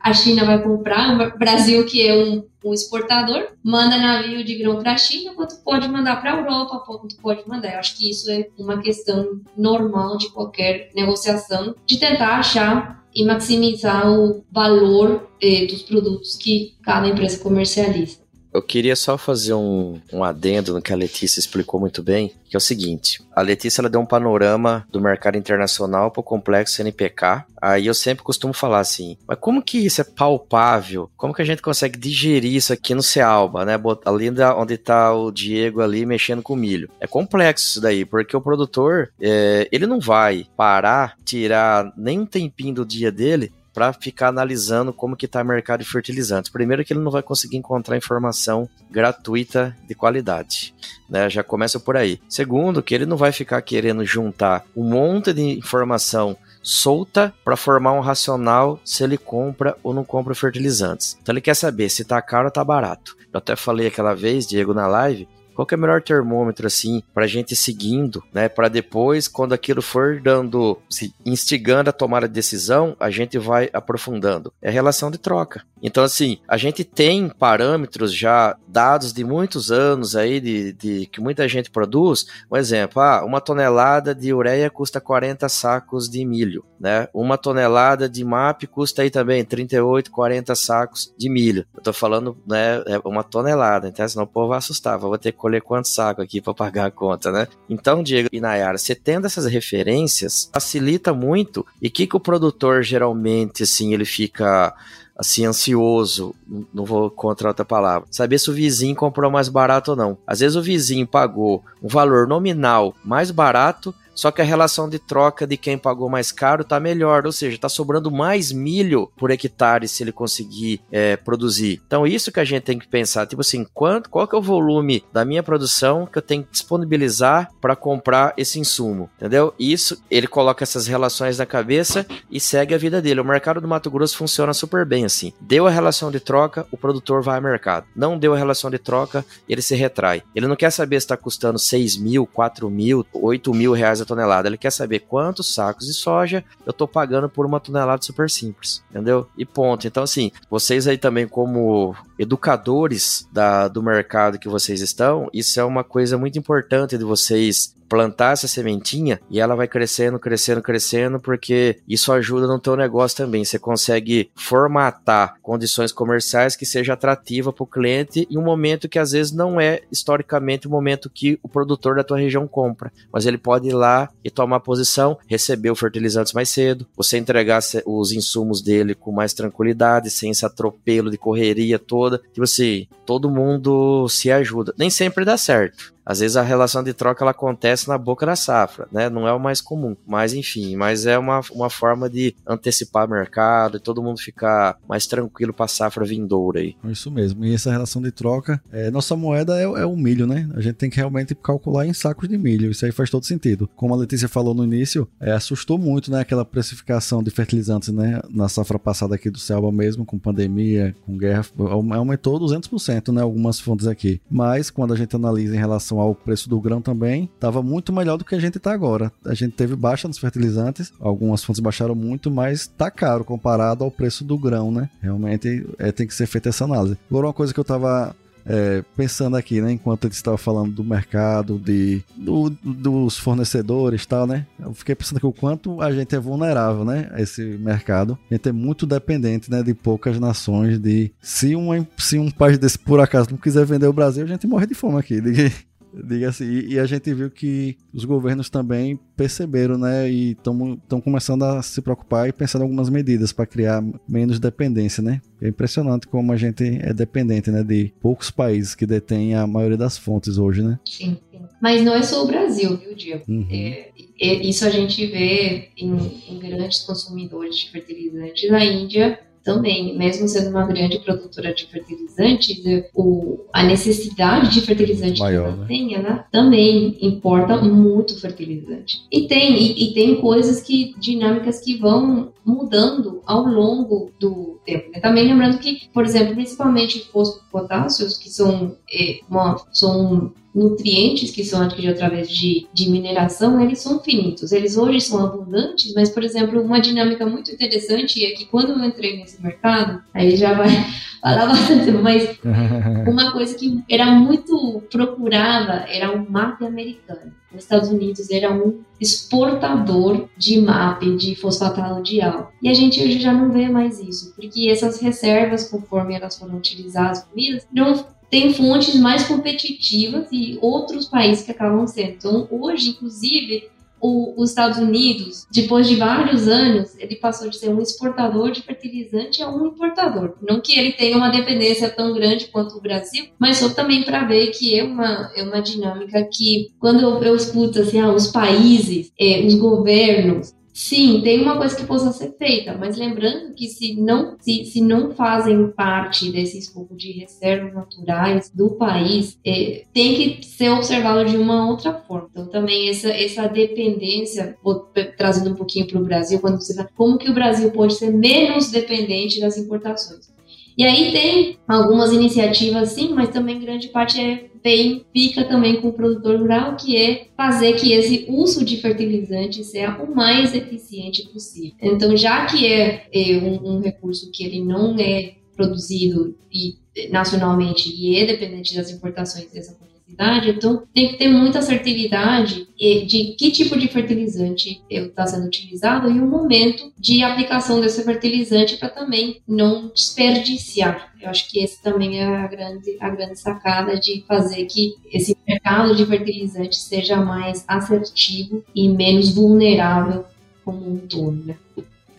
[SPEAKER 4] A China vai comprar, o Brasil, que é um, um exportador, manda navio de grão para a China, quanto pode mandar para a Europa, quanto pode mandar. Eu acho que isso é uma questão normal de qualquer negociação, de tentar achar e maximizar o valor eh, dos produtos que cada empresa comercializa.
[SPEAKER 3] Eu queria só fazer um, um adendo no que a Letícia explicou muito bem, que é o seguinte: a Letícia ela deu um panorama do mercado internacional para o complexo NPK. Aí eu sempre costumo falar assim, mas como que isso é palpável? Como que a gente consegue digerir isso aqui no Cealba, né? Ali onde está o Diego ali mexendo com milho. É complexo isso daí, porque o produtor, é, ele não vai parar, tirar nem um tempinho do dia dele para ficar analisando como que está o mercado de fertilizantes. Primeiro que ele não vai conseguir encontrar informação gratuita de qualidade, né? Já começa por aí. Segundo, que ele não vai ficar querendo juntar um monte de informação solta para formar um racional se ele compra ou não compra fertilizantes. Então ele quer saber se tá caro ou tá barato. Eu até falei aquela vez, Diego, na live, Qual que é o melhor termômetro, assim, pra gente ir seguindo, né? Para depois, quando aquilo for dando, se instigando a tomar a decisão, a gente vai aprofundando. É relação de troca. Então, assim, a gente tem parâmetros já dados de muitos anos aí, de, de que muita gente produz. Um exemplo, ah, uma tonelada de ureia custa 40 sacos de milho, né? Uma tonelada de MAP custa aí também 38, 40 sacos de milho. Eu tô falando, né, é uma tonelada, então senão o povo vai assustar, vou ter colher quantos sacos aqui para pagar a conta, né? Então, Diego e Nayara, você tendo essas referências, facilita muito. E o que, que o produtor geralmente, assim, ele fica assim, ansioso, não vou contra outra palavra, saber se o vizinho comprou mais barato ou não. Às vezes o vizinho pagou um valor nominal mais barato, só que a relação de troca de quem pagou mais caro tá melhor, ou seja, tá sobrando mais milho por hectare se ele conseguir é, produzir. Então isso que a gente tem que pensar, tipo assim, quanto, qual que é o volume da minha produção que eu tenho que disponibilizar para comprar esse insumo, entendeu? Isso ele coloca essas relações na cabeça e segue a vida dele. O mercado do Mato Grosso funciona super bem assim. Deu a relação de troca, o produtor vai ao mercado. Não deu a relação de troca, ele se retrai. Ele não quer saber se está custando 6 mil, 4 mil, 8 mil reais a tonelada. Ele quer saber quantos sacos de soja eu tô pagando por uma tonelada super simples, entendeu? E ponto. Então, assim, vocês aí também, como educadores da, do mercado que vocês estão, isso é uma coisa muito importante de vocês plantar essa sementinha e ela vai crescendo, crescendo, crescendo, porque isso ajuda no teu negócio também. Você consegue formatar condições comerciais que seja atrativa para o cliente em um momento que às vezes não é historicamente o momento que o produtor da tua região compra, mas ele pode ir lá e tomar posição, receber o fertilizantes mais cedo, você entregar os insumos dele com mais tranquilidade, sem esse atropelo de correria toda. Tipo assim, todo mundo se ajuda. Nem sempre dá certo. Às vezes a relação de troca ela acontece na boca da safra, né? Não é o mais comum, mas enfim, mas é uma, uma forma de antecipar o mercado e todo mundo ficar mais tranquilo para a safra vindoura aí.
[SPEAKER 1] Isso mesmo. E essa relação de troca, é, nossa moeda é, é, o milho, né? A gente tem que realmente calcular em sacos de milho. Isso aí faz todo sentido. Como a Letícia falou no início, é, assustou muito, né? Aquela precificação de fertilizantes, né? Na safra passada aqui do Selva mesmo, com pandemia, com guerra, aumentou 200%, né? Algumas fontes aqui. Mas quando a gente analisa em relação relação ao preço do grão também, estava muito melhor do que a gente está agora. A gente teve baixa nos fertilizantes, algumas fontes baixaram muito, mas está caro comparado ao preço do grão, né? Realmente é, tem que ser feita essa análise. Agora, uma coisa que eu estava é, pensando aqui, né, enquanto ele estava falando do mercado, de, do, dos fornecedores e tal, né, eu fiquei pensando aqui o quanto a gente é vulnerável, né, a esse mercado. A gente é muito dependente, né, de poucas nações, de se um, se um país desse por acaso não quiser vender o Brasil, a gente morre de fome aqui. De, Diga assim, e, e, a gente viu que os governos também perceberam, né? E estão começando a se preocupar e pensando em algumas medidas para criar menos dependência, né? É impressionante como a gente é dependente, né? De poucos países que detêm a maioria das fontes hoje, né?
[SPEAKER 4] Sim, sim. Mas não é só o Brasil, viu, Diego? Uhum. É, é, isso a gente vê em, em grandes consumidores de fertilizantes. A Índia também, mesmo sendo uma grande produtora de fertilizantes, o, a necessidade de fertilizante Maior, que ela né? tem, ela também importa muito fertilizante. E tem, e, e, tem coisas que, dinâmicas que vão mudando ao longo do tempo. Né? Também lembrando que, por exemplo, principalmente fosfopotássios, que são, é, uma, são nutrientes que são adquiridos através de, de mineração, eles são finitos. Eles hoje são abundantes, mas, por exemplo, uma dinâmica muito interessante é que quando eu entrei nesse mercado, aí já vai falar bastante, mas uma coisa que era muito procurada era o MAP americano. Os Estados Unidos era um exportador de MAP, de fosfatado de álcool. E a gente hoje já não vê mais isso, porque essas reservas, conforme elas foram utilizadas, não tem fontes mais competitivas e outros países que acabam sendo. Então, hoje, inclusive, o, os Estados Unidos, depois de vários anos, ele passou de ser um exportador de fertilizante a um importador. Não que ele tenha uma dependência tão grande quanto o Brasil, mas só também para ver que é uma, é uma dinâmica que, quando eu, eu escuto assim, ah, os países, eh, os governos, Sim, tem uma coisa que possa ser feita, mas lembrando que se não, se, se não fazem parte desse escopo de reservas naturais do país, é, tem que ser observado de uma outra forma. Então, também essa, essa dependência, vou trazendo um pouquinho para o Brasil, quando você fala como que o Brasil pode ser menos dependente das importações. E aí tem algumas iniciativas sim, mas também grande parte é bem fica também com o produtor rural, que é fazer que esse uso de fertilizante seja o mais eficiente possível. Então, já que é, é um, um recurso que ele não é produzido e nacionalmente e é dependente das importações dessa então tem que ter muita assertividade de que tipo de fertilizante está sendo utilizado e o momento de aplicação desse fertilizante para também não desperdiciar. Eu acho que esse também é a grande, a grande sacada de fazer que esse mercado de fertilizantes seja mais assertivo e menos vulnerável como um todo. Né?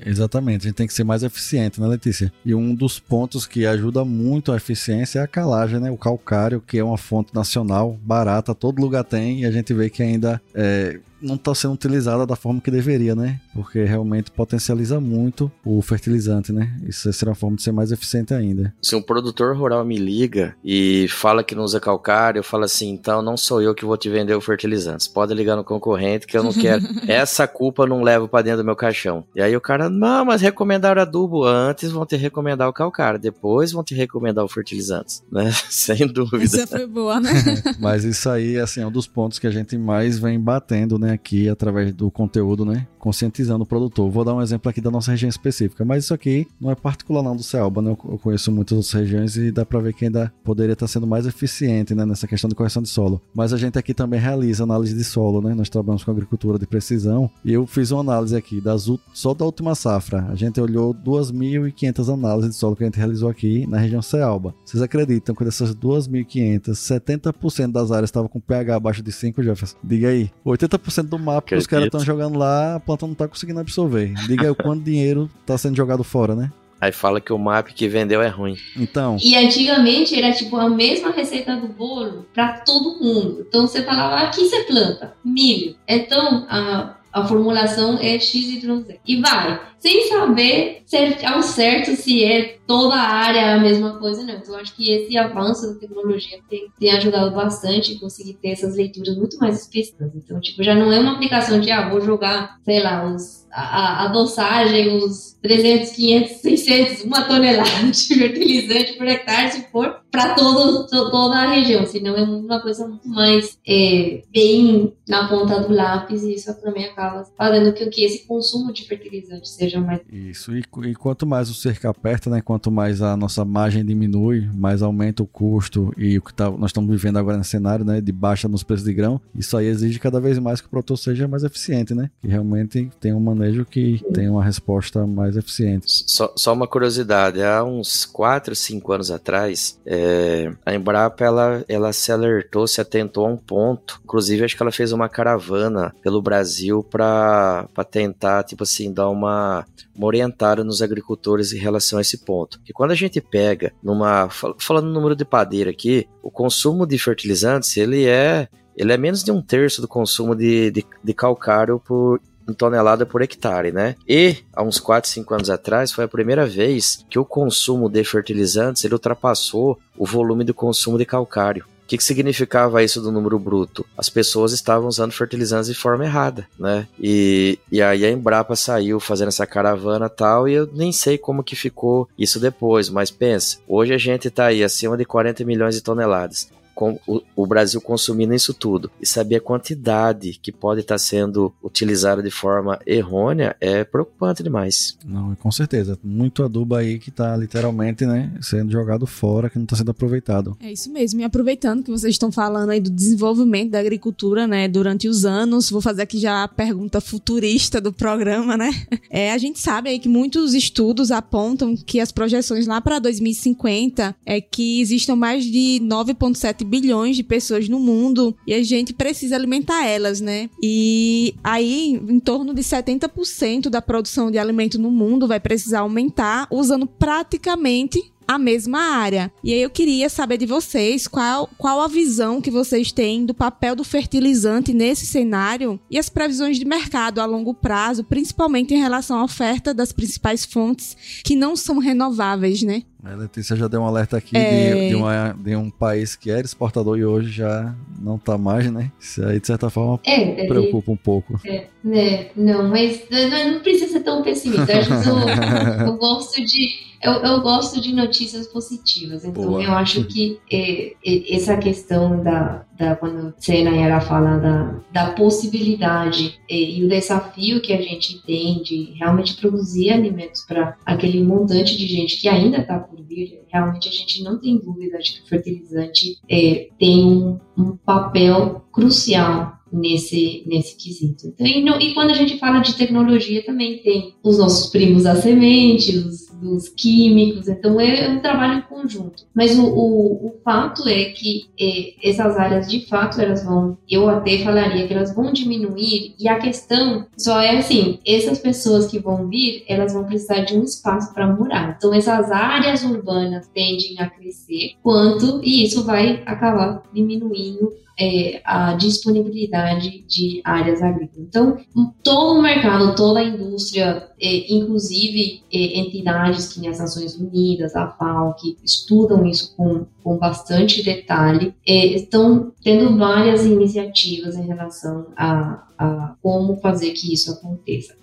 [SPEAKER 1] Exatamente, a gente tem que ser mais eficiente, né, Letícia? E um dos pontos que ajuda muito a eficiência é a calagem, né? O calcário, que é uma fonte nacional, barata, todo lugar tem, e a gente vê que ainda é, não está sendo utilizada da forma que deveria, né? Porque realmente potencializa muito o fertilizante, né? Isso será uma forma de ser mais eficiente ainda.
[SPEAKER 3] Se um produtor rural me liga e fala que não usa calcário, eu falo assim, então não sou eu que vou te vender o fertilizante. Você pode ligar no concorrente que eu não quero. Essa culpa eu não levo para dentro do meu caixão. E aí o cara, não, mas recomendaram adubo antes, vão te recomendar o calcário, depois vão te recomendar o fertilizante, né? Sem dúvida.
[SPEAKER 2] Essa foi boa, né?
[SPEAKER 1] mas isso aí, assim, é um dos pontos que a gente mais vem batendo, né? Né, aqui através do conteúdo, né, conscientizando o produtor. Vou dar um exemplo aqui da nossa região específica, mas isso aqui não é particular não do Cealba, né? Eu conheço muitas outras regiões e dá para ver que ainda poderia estar sendo mais eficiente, né, nessa questão de correção de solo. Mas a gente aqui também realiza análise de solo, né? Nós trabalhamos com agricultura de precisão e eu fiz uma análise aqui das só da última safra. A gente olhou 2.500 análises de solo que a gente realizou aqui na região Cealba. Vocês acreditam que dessas 2.500, 70% das áreas estavam com pH abaixo de 5, Jefferson? Diga aí. 80% 90% do mapa que os caras estão jogando lá, a planta não tá conseguindo absorver. Diga aí o quanto dinheiro tá sendo jogado fora, né?
[SPEAKER 3] Aí fala que o map que vendeu é ruim.
[SPEAKER 1] Então.
[SPEAKER 4] E antigamente era tipo a mesma receita do bolo para todo mundo. Então você falava, aqui você planta milho. Então a, a formulação é XYZ. E vai. Sem saber ao certo se é toda a área a mesma coisa, não. Então, eu acho que esse avanço da tecnologia tem, tem ajudado bastante a conseguir ter essas leituras muito mais específicas. Então, tipo, já não é uma aplicação de, ah, vou jogar, sei lá, os, a, a dosagem, os 300, 500, 600, uma tonelada de fertilizante por hectare, se for para todo, toda a região. Senão é uma coisa muito mais é, bem na ponta do lápis e isso também acaba fazendo com que esse consumo de fertilizante seja mais.
[SPEAKER 1] Isso, e, e quanto mais o cerca aperta, né? Quanto mais a nossa margem diminui, mais aumenta o custo e o que tá, nós estamos vivendo agora nesse cenário, né? De baixa nos preços de grão. Isso aí exige cada vez mais que o produtor seja mais eficiente, né? Que realmente tem um manejo que tem uma resposta mais eficiente.
[SPEAKER 3] Só, só uma curiosidade, há uns 4, 5 anos atrás, é, a Embrapa ela, ela se alertou, se atentou a um ponto. Inclusive, acho que ela fez uma caravana pelo Brasil para tentar, tipo assim, dar uma, uma orientada nos agricultores em relação a esse ponto. Que quando a gente pega numa. Falando no número de padeira aqui, o consumo de fertilizantes ele é. Ele é menos de um terço do consumo de, de, de calcário por tonelada por hectare, né? E há uns 4, 5 anos atrás foi a primeira vez que o consumo de fertilizantes ele ultrapassou o volume do consumo de calcário. O que, que, significava isso do número bruto? As pessoas estavam usando fertilizantes de forma errada, né? E, e aí a Embrapa saiu fazendo essa caravana tal, e eu nem sei como que ficou isso depois, mas pensa, hoje a gente está aí acima de 40 milhões de toneladas com o, o, Brasil consumindo isso tudo e saber a quantidade que pode estar sendo utilizada de forma errônea é preocupante demais.
[SPEAKER 1] Não, com certeza. Muito adubo aí que está literalmente, né, sendo jogado fora, que não está sendo aproveitado.
[SPEAKER 2] É isso mesmo. E aproveitando que vocês estão falando aí do desenvolvimento da agricultura, né, durante os anos, vou fazer aqui já a pergunta futurista do programa, né? É, a gente sabe aí que muitos estudos apontam que as projeções lá para 2050 é que existam mais de 9,7 bilhões de pessoas no mundo e a gente precisa alimentar elas, né? E aí, em torno de 70% da produção de alimento no mundo vai precisar aumentar usando praticamente a mesma área. E aí eu queria saber de vocês qual, qual a visão que vocês têm do papel do fertilizante nesse cenário e as previsões de mercado a longo prazo, principalmente em relação à oferta das principais fontes que não são renováveis, né?
[SPEAKER 1] A Letícia já deu um alerta aqui é... de, de, uma, de, um país que era exportador e hoje já não está mais, né? Isso aí, de certa forma, é, preocupa um pouco.
[SPEAKER 4] É, né? Não, mas não precisa ser tão pessimista. Eu, eu gosto de eu, eu gosto de notícias positivas, então Boa. eu acho que é, é, essa questão da, da quando você, Nayara, fala da, da possibilidade é, e o desafio que a gente tem de realmente produzir alimentos para aquele montante de gente que ainda está por vir, realmente a gente não tem dúvida de que o fertilizante é, tem um, um papel crucial nesse, nesse quesito. E, no, e, quando a gente fala de tecnologia, também tem os nossos primos da semente, os dos químicos, então é um trabalho em conjunto. Mas o, o, o fato é que é, essas áreas, de fato, elas vão, eu até falaria que elas vão diminuir, e a questão só é assim, essas pessoas que vão vir, elas vão precisar de um espaço para morar. Então, essas áreas urbanas tendem a crescer, quanto, e isso vai acabar diminuindo é, a disponibilidade de áreas agrícolas. Então, todo o mercado, toda a indústria, é, inclusive é, entidades que as Nações Unidas, a FAO, que estudam isso com, com bastante detalhe, é, estão tendo várias iniciativas em relação a, a como fazer que isso aconteça.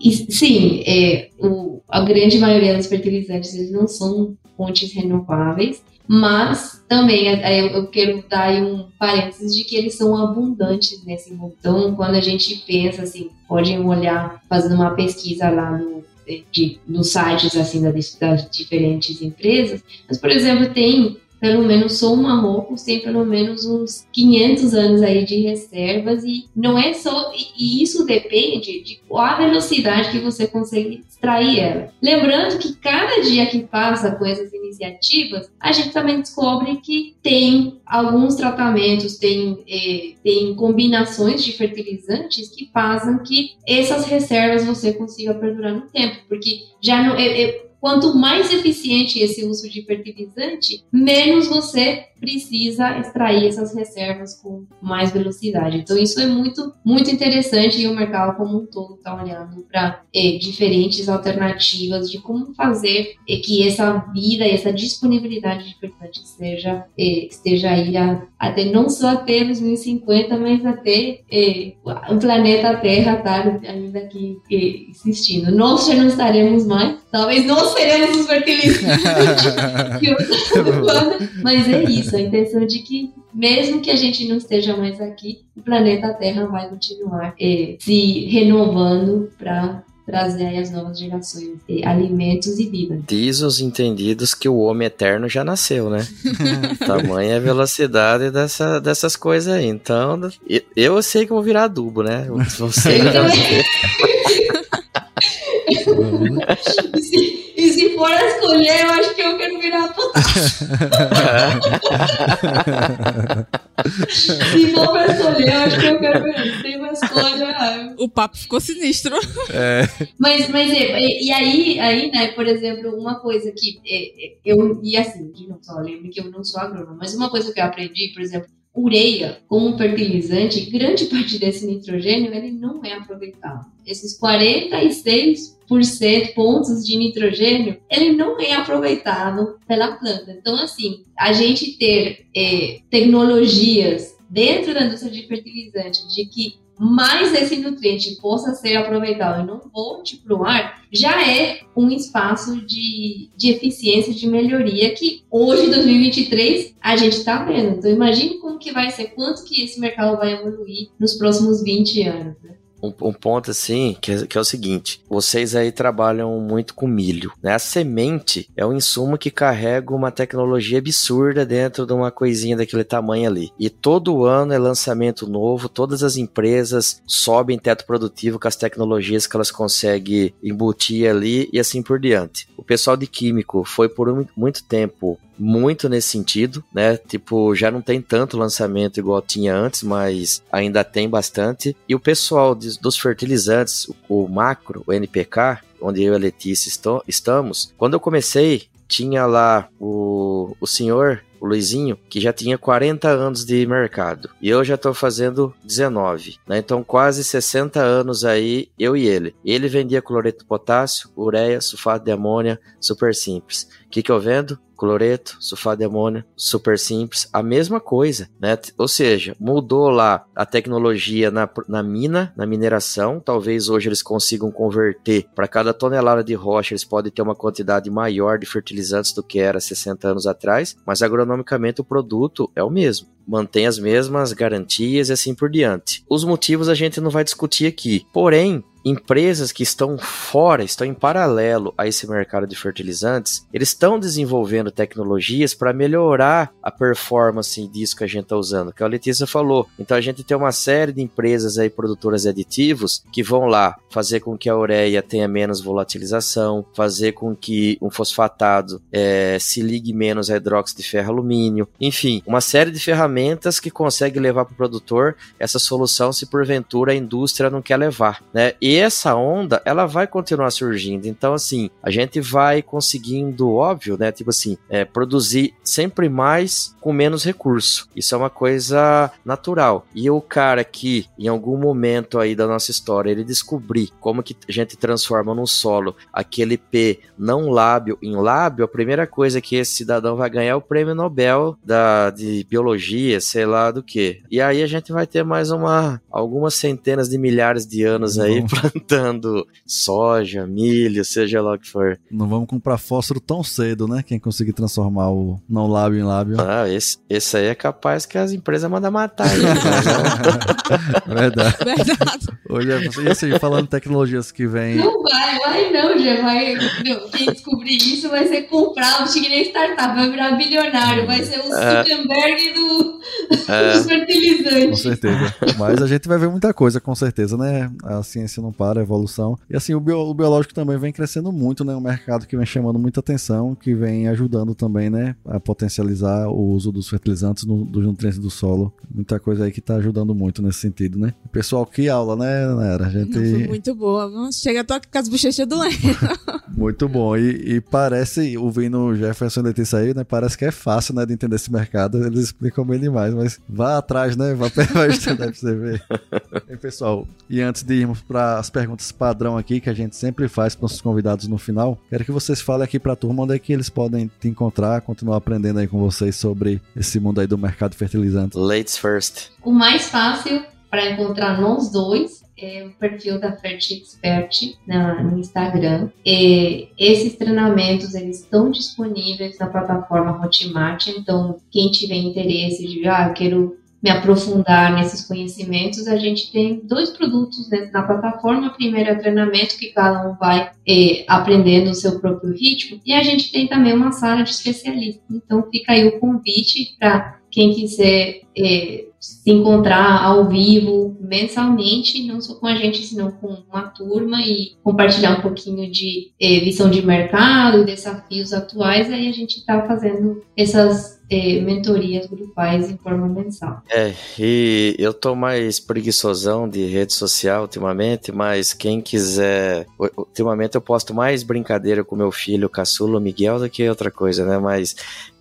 [SPEAKER 4] E, sim, é, o, a grande maioria dos fertilizantes eles não são fontes renováveis, mas também é, é, eu quero dar um parênteses de que eles são abundantes nesse mundo. Então, quando a gente pensa assim, podem olhar, fazendo uma pesquisa lá no, de, nos sites assim das, das diferentes empresas, mas, por exemplo, tem pelo menos só o Marrocos tem pelo menos uns 500 anos aí de reservas e não é só e, isso depende de qual a velocidade que você consegue extrair ela. Lembrando que cada dia que passa com essas iniciativas, a gente também descobre que tem alguns tratamentos, tem, é, tem combinações de fertilizantes que fazem que essas reservas você consiga perdurar no tempo, porque já não, é, é, Quanto mais eficiente esse uso de fertilizante, menos você precisa extrair essas reservas com mais velocidade. Então isso é muito muito interessante e o mercado como um todo está olhando para é, diferentes alternativas de como fazer é, que essa vida, essa disponibilidade de fertilizante seja é, esteja aí a, até não só até 2050, mas até o planeta Terra estar tá ainda aqui existindo. Nós já não estaremos mais, talvez nós seremos os fertilizantes mas é isso isso, a intenção de que, mesmo que a gente não esteja mais aqui, o planeta Terra vai continuar é, se renovando para trazer as novas gerações é, alimentos e vida.
[SPEAKER 3] Diz os entendidos que o homem eterno já nasceu, né? Tamanha a velocidade dessa, dessas coisas aí. Então, eu sei que vou virar adubo, né? Você
[SPEAKER 4] E se for a escolher, eu acho que eu quero virar potássio. se for pra escolher, eu acho que eu quero virar. Tem uma escolha.
[SPEAKER 2] O papo ficou sinistro.
[SPEAKER 4] É. Mas, mas e, e, aí, aí, né, por exemplo, uma coisa que é, é eu. E assim, de novo, só lembre que eu não sou agrônomo, mas uma coisa que eu aprendi, por exemplo, ureia como fertilizante, grande parte desse nitrogênio ele não é aproveitado. Esses 46 pontos de nitrogênio, ele não é aproveitado pela planta. Então, assim, a gente ter é, tecnologias dentro da indústria de fertilizante de que mais esse nutriente possa ser aproveitado e não volte para o ar, já é um espaço de, de eficiência, de melhoria que hoje, 2023, a gente está vendo. Então imagine como que vai ser, quanto que esse mercado vai evoluir nos próximos 20 anos. Né?
[SPEAKER 3] Um, um, ponto assim, que é, que é, o seguinte: vocês aí trabalham muito com milho, né? A semente é um insumo que carrega uma tecnologia absurda dentro de uma coisinha daquele tamanho ali. E todo ano é lançamento novo, todas as empresas sobem teto produtivo com as tecnologias que elas conseguem embutir ali e assim por diante. O pessoal de químico foi por muito tempo muito nesse sentido, né? Tipo, já não tem tanto lançamento igual tinha antes, mas ainda tem bastante. E o pessoal de, dos fertilizantes, o, o macro, o NPK, onde eu e a Letícia estou, estamos, quando eu comecei, tinha lá o, o senhor o Luizinho, que já tinha 40 anos de mercado. E eu já estou fazendo 19. Né? Então, quase 60 anos aí, eu e ele. Ele vendia cloreto de potássio, ureia, sulfato de amônia, super simples. O que, que eu vendo? Cloreto, sulfato de amônio, super simples, a mesma coisa, né? Ou seja, mudou lá a tecnologia na, na mina, na mineração, talvez hoje eles consigam converter para cada tonelada de rocha, eles podem ter uma quantidade maior de fertilizantes do que era 60 anos atrás, mas agronomicamente o produto é o mesmo mantém as mesmas garantias e assim por diante. Os motivos a gente não vai discutir aqui. Porém, empresas que estão fora, estão em paralelo a esse mercado de fertilizantes, eles estão desenvolvendo tecnologias para melhorar a performance disso que a gente está usando, que a Letícia falou. Então a gente tem uma série de empresas aí produtoras de aditivos que vão lá fazer com que a ureia tenha menos volatilização, fazer com que um fosfatado é, se ligue menos a hidróxido de ferro alumínio, enfim, uma série de ferramentas que consegue levar para o produtor essa solução se porventura a indústria não quer levar, né? E essa onda, ela vai continuar surgindo. Então, assim, a gente vai conseguindo, óbvio, né? Tipo assim, é, produzir sempre mais com menos recurso. Isso é uma coisa natural. E o cara que, em algum momento aí da nossa história, ele descobrir como que a gente transforma no solo aquele P não lábio em lábio, a primeira coisa que esse cidadão vai ganhar é o prêmio Nobel da, de biologia, sei lá do que. E aí a gente vai ter mais uma algumas centenas de milhares de anos aí uhum plantando soja, milho, seja lá o que for.
[SPEAKER 1] Não vamos comprar fósforo tão cedo, né? Quem conseguir transformar o não lábio em lábio.
[SPEAKER 3] Ah, esse, esse aí é capaz que as empresas mandam matar. Né?
[SPEAKER 1] Verdade. Verdade. Hoje é, e assim, falando tecnologias que vem.
[SPEAKER 4] Não vai, vai não, já vai. Não, quem descobrir isso vai ser comprar, não chega nem startup, vai virar bilionário, vai ser o é. Zuckerberg do, é. dos fertilizantes.
[SPEAKER 1] Com certeza. Mas a gente vai ver muita coisa, com certeza, né? A ciência não para, a evolução. E assim, o, bio, o biológico também vem crescendo muito, né? Um mercado que vem chamando muita atenção, que vem ajudando também, né? A potencializar o uso dos fertilizantes, no, dos nutrientes do solo. Muita coisa aí que tá ajudando muito nesse sentido, né? Pessoal, que aula, né, Nera? A gente...
[SPEAKER 2] Não, foi muito boa. Chega, tô com as bochechas doendo.
[SPEAKER 1] muito bom. E, e parece, ouvindo o Jefferson Letícia aí, né? Parece que é fácil, né? De entender esse mercado. Eles explicam bem demais, mas vá atrás, né? Vá, vá estudar pra você ver. E, pessoal, e antes de irmos para as perguntas padrão aqui que a gente sempre faz para nossos convidados no final. Quero que vocês falem aqui para a turma onde é que eles podem te encontrar, continuar aprendendo aí com vocês sobre esse mundo aí do mercado fertilizante.
[SPEAKER 3] Ladies first.
[SPEAKER 4] O mais fácil para encontrar nós dois é o perfil da Fert Expert na, no Instagram. E esses treinamentos eles estão disponíveis na plataforma Hotmart, então quem tiver interesse de ah, eu quero me aprofundar nesses conhecimentos, a gente tem dois produtos dentro da plataforma. Primeiro é o treinamento, que cada um vai eh, aprendendo o seu próprio ritmo, e a gente tem também uma sala de especialistas. Então fica aí o convite para quem quiser eh, se encontrar ao vivo mensalmente, não só com a gente, senão com uma turma e compartilhar um pouquinho de eh, visão de mercado, desafios atuais. Aí a gente está fazendo essas eh, mentorias grupais em forma mensal.
[SPEAKER 3] É, e eu tô mais preguiçosão de rede social ultimamente, mas quem quiser. Ultimamente eu posto mais brincadeira com meu filho, caçulo Miguel, do que outra coisa, né? Mas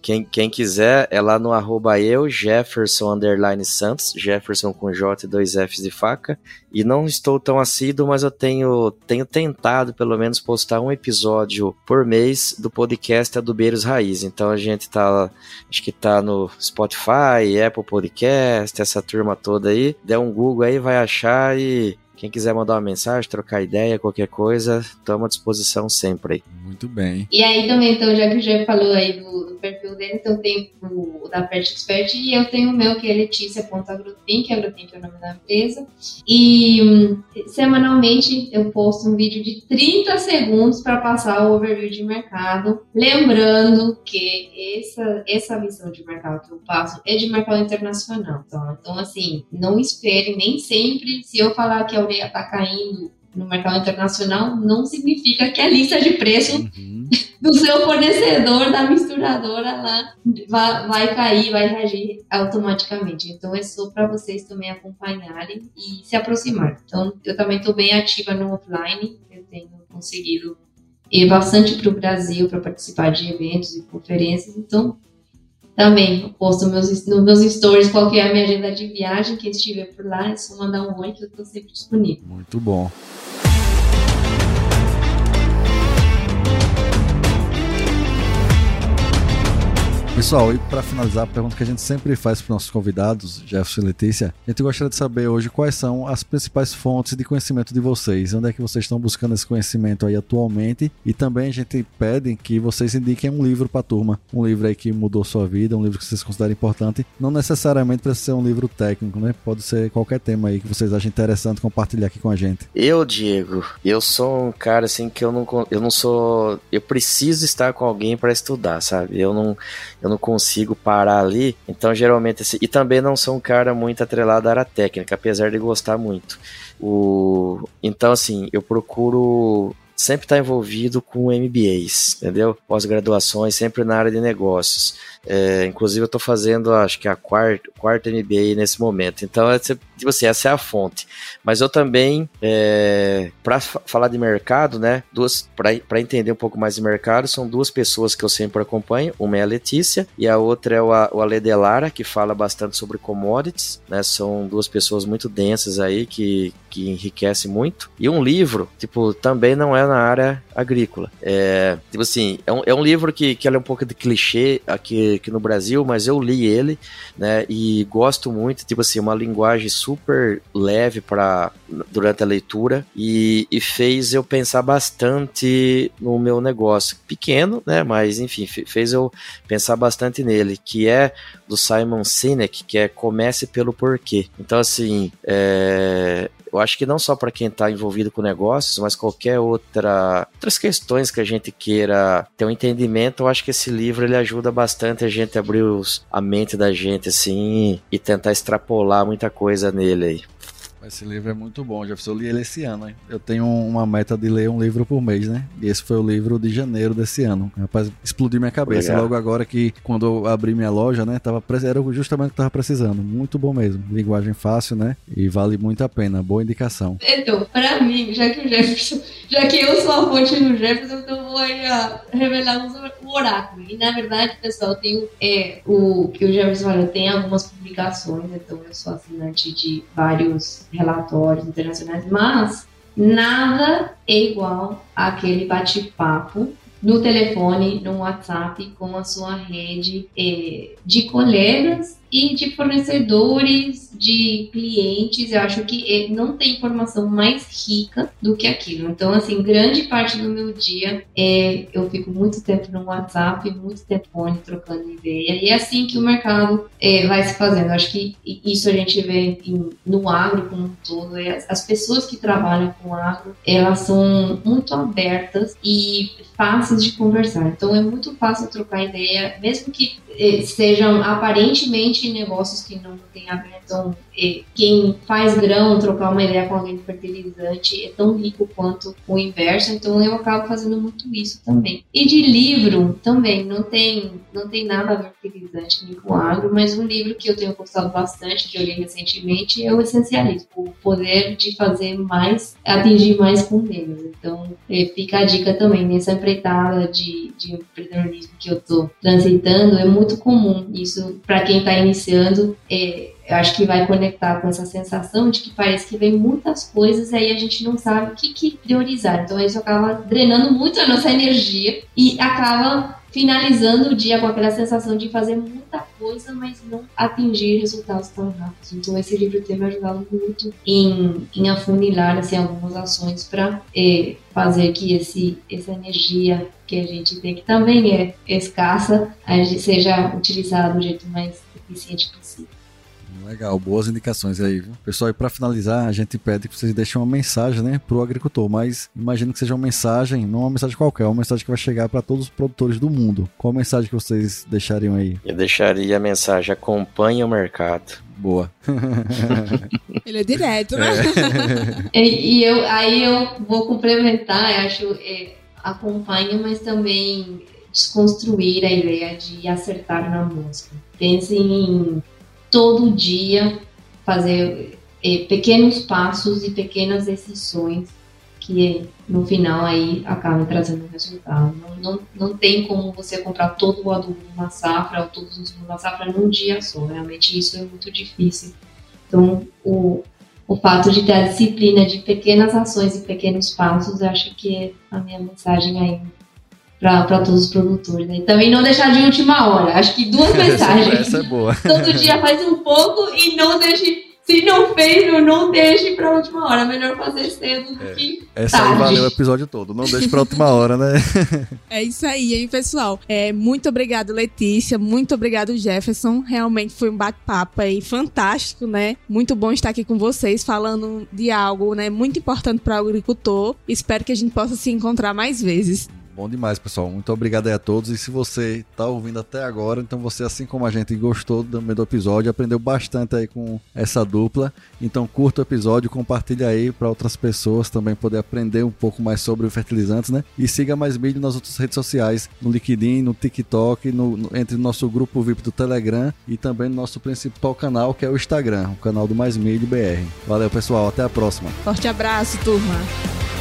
[SPEAKER 3] quem, quem quiser é lá no arroba eu, Jefferson underline Santos, Jefferson com J e dois Fs de faca. E não estou tão assíduo, mas eu tenho, tenho tentado pelo menos postar um episódio por mês do podcast Adubeiros Raiz. Então a gente tá, acho que tá no Spotify, Apple Podcast, essa turma toda aí. Der um Google aí, vai achar e quem quiser mandar uma mensagem, trocar ideia, qualquer coisa, estamos à disposição sempre.
[SPEAKER 1] Muito bem.
[SPEAKER 4] E aí também, então, já que o Jeff falou aí do, do perfil dele, então tem o, o da Pet Expert e eu tenho o meu, que é Letícia.agrotink, Agrotink é o nome da empresa. E hum, semanalmente eu posto um vídeo de 30 segundos para passar o overview de mercado. Lembrando que essa, essa visão de mercado que eu passo é de mercado internacional. Então, então assim, não espere nem sempre se eu falar que a ureia está caindo no mercado internacional, não significa que a lista de preço uhum. do seu fornecedor, da misturadora lá, vai, vai cair, vai reagir automaticamente. Então é só para vocês também acompanharem e se aproximar. Então eu também estou bem ativa no offline, eu tenho conseguido ir bastante para o Brasil para participar de eventos e conferências, então também posto meus, nos meus stories qual é a minha agenda de viagem. Quem estiver por lá, é só mandar um oi que eu estou sempre disponível.
[SPEAKER 1] Muito bom. Pessoal, e para finalizar, a pergunta que a gente sempre faz para os nossos convidados, Jefferson e Letícia, a gente gostaria de saber hoje quais são as principais fontes de conhecimento de vocês, onde é que vocês estão buscando esse conhecimento aí atualmente, e também a gente pede que vocês indiquem um livro para a turma, um livro aí que mudou sua vida, um livro que vocês consideram importante, não necessariamente precisa ser um livro técnico, né? Pode ser qualquer tema aí que vocês achem interessante compartilhar aqui com a gente.
[SPEAKER 3] Eu, Diego, eu sou um cara assim que eu não, eu não sou, eu preciso estar com alguém para estudar, sabe? Eu não eu não consigo parar ali. Então, geralmente, assim, e também não sou um cara muito atrelado à área técnica, apesar de gostar muito. O, então, assim, eu procuro sempre estar envolvido com MBAs, entendeu? Pós-graduações, sempre na área de negócios. É, inclusive, eu estou fazendo, acho que a quarta, quarta MBA nesse momento. Então, é, tipo assim, essa é a fonte. Mas eu também, é, para falar de mercado, né, duas para entender um pouco mais de mercado, são duas pessoas que eu sempre acompanho. Uma é a Letícia e a outra é o, o Ale Delara, que fala bastante sobre commodities. Né, são duas pessoas muito densas aí que, que enriquecem muito. E um livro, tipo, também não é na área agrícola. É, tipo assim, é um, é um livro que, que é um pouco de clichê aqui aqui no Brasil, mas eu li ele, né, e gosto muito, tipo assim, uma linguagem super leve para durante a leitura e, e, fez eu pensar bastante no meu negócio, pequeno, né, mas enfim, fez eu pensar bastante nele, que é do Simon Sinek, que é comece pelo porquê. Então assim, é, eu acho que não só para quem está envolvido com negócios, mas qualquer outra outras questões que a gente queira ter um entendimento, eu acho que esse livro ele ajuda bastante a gente abrir os, a mente da gente assim e tentar extrapolar muita coisa nele aí.
[SPEAKER 1] Esse livro é muito bom, Jefferson. Eu li ele esse ano, hein? Eu tenho uma meta de ler um livro por mês, né? E esse foi o livro de janeiro desse ano. Rapaz, explodiu minha cabeça. Legal. Logo agora que, quando eu abri minha loja, né? Tava, era justamente o que tava precisando. Muito bom mesmo. Linguagem fácil, né? E vale muito a pena. Boa indicação.
[SPEAKER 4] Então, pra mim, já que o Jefferson, já que eu sou a fonte do Jefferson, então vou aí a revelar um oráculo. E na verdade, pessoal, eu tenho é, o que o Jefferson falou, tem algumas publicações, então eu sou assinante de vários relatórios internacionais, mas nada é igual àquele bate-papo no telefone, no WhatsApp, com a sua rede eh, de colegas e de fornecedores, de clientes. Eu acho que eh, não tem informação mais rica do que aquilo. Então, assim, grande parte do meu dia é, eu fico muito tempo no WhatsApp, muito tempo fone trocando ideia. E é assim que o mercado é, vai se fazendo. Eu acho que isso a gente vê em, no agro como um todo. É, as pessoas que trabalham com agro, elas são muito abertas e fáceis de conversar. Então, é muito fácil trocar ideia, mesmo que sejam aparentemente negócios que não têm a ver. Eh, quem faz grão, trocar uma ideia com alguém de fertilizante é tão rico quanto o inverso. Então, eu acabo fazendo muito isso também. E de livro também, não tem, não tem nada a ver fertilizante nem com agro, mas um livro que eu tenho gostado bastante, que eu li recentemente, é o Essencialismo. O poder de fazer mais, atingir mais com menos. Então, eh, fica a dica também nessa empreitada de, de empreendedorismo que eu estou transitando, é muito muito comum. Isso, para quem está iniciando, é, eu acho que vai conectar com essa sensação de que parece que vem muitas coisas e aí a gente não sabe o que, que priorizar. Então isso acaba drenando muito a nossa energia e acaba finalizando o dia com aquela sensação de fazer muita coisa, mas não atingir resultados tão rápidos. Então esse livro tem me ajudado muito em, em afunilar assim, algumas ações para é, fazer que esse, essa energia que a gente tem, que também é escassa, a gente seja utilizada do jeito mais eficiente possível.
[SPEAKER 1] Legal, boas indicações aí, viu? Pessoal, e para finalizar, a gente pede que vocês deixem uma mensagem, né, pro agricultor, mas imagino que seja uma mensagem, não uma mensagem qualquer, uma mensagem que vai chegar para todos os produtores do mundo. Qual a mensagem que vocês deixariam aí?
[SPEAKER 3] Eu deixaria a mensagem: acompanhe o mercado.
[SPEAKER 1] Boa.
[SPEAKER 2] Ele é direto, né?
[SPEAKER 4] É. e, e, eu, aí eu vou complementar, eu acho, é, acompanhe, mas também desconstruir a ideia de acertar na música. Pensem em todo dia fazer é, pequenos passos e pequenas decisões que no final aí acabam trazendo resultado. Não, não, não tem como você comprar todo o adubo numa safra ou todos os numa safra num dia só. Realmente isso é muito difícil. Então, o, o fato de ter a disciplina de pequenas ações e pequenos passos, acho que é a minha mensagem aí para todos os produtores. Né? E também não deixar de última hora. Acho que duas mensagens.
[SPEAKER 1] Essa é boa.
[SPEAKER 4] Todo dia faz um pouco e não deixe se não fez, não deixe pra última hora. Melhor fazer cedo do é. que.
[SPEAKER 1] Essa tarde. aí valeu o episódio todo. Não deixe pra última hora, né?
[SPEAKER 2] é isso aí, hein, pessoal. É, muito obrigado, Letícia. Muito obrigado, Jefferson. Realmente foi um bate-papo aí fantástico, né? Muito bom estar aqui com vocês falando de algo, né? Muito importante para o agricultor. Espero que a gente possa se encontrar mais vezes.
[SPEAKER 1] Bom demais, pessoal. Muito obrigado aí a todos. E se você está ouvindo até agora, então você, assim como a gente, gostou do, do episódio, aprendeu bastante aí com essa dupla. Então curta o episódio, compartilha aí para outras pessoas também poder aprender um pouco mais sobre fertilizantes, né? E siga mais mídia nas outras redes sociais, no LinkedIn, no TikTok, no, no, entre o nosso grupo VIP do Telegram e também no nosso principal canal, que é o Instagram, o canal do Mais Milho BR. Valeu, pessoal. Até a próxima.
[SPEAKER 2] Forte abraço, turma.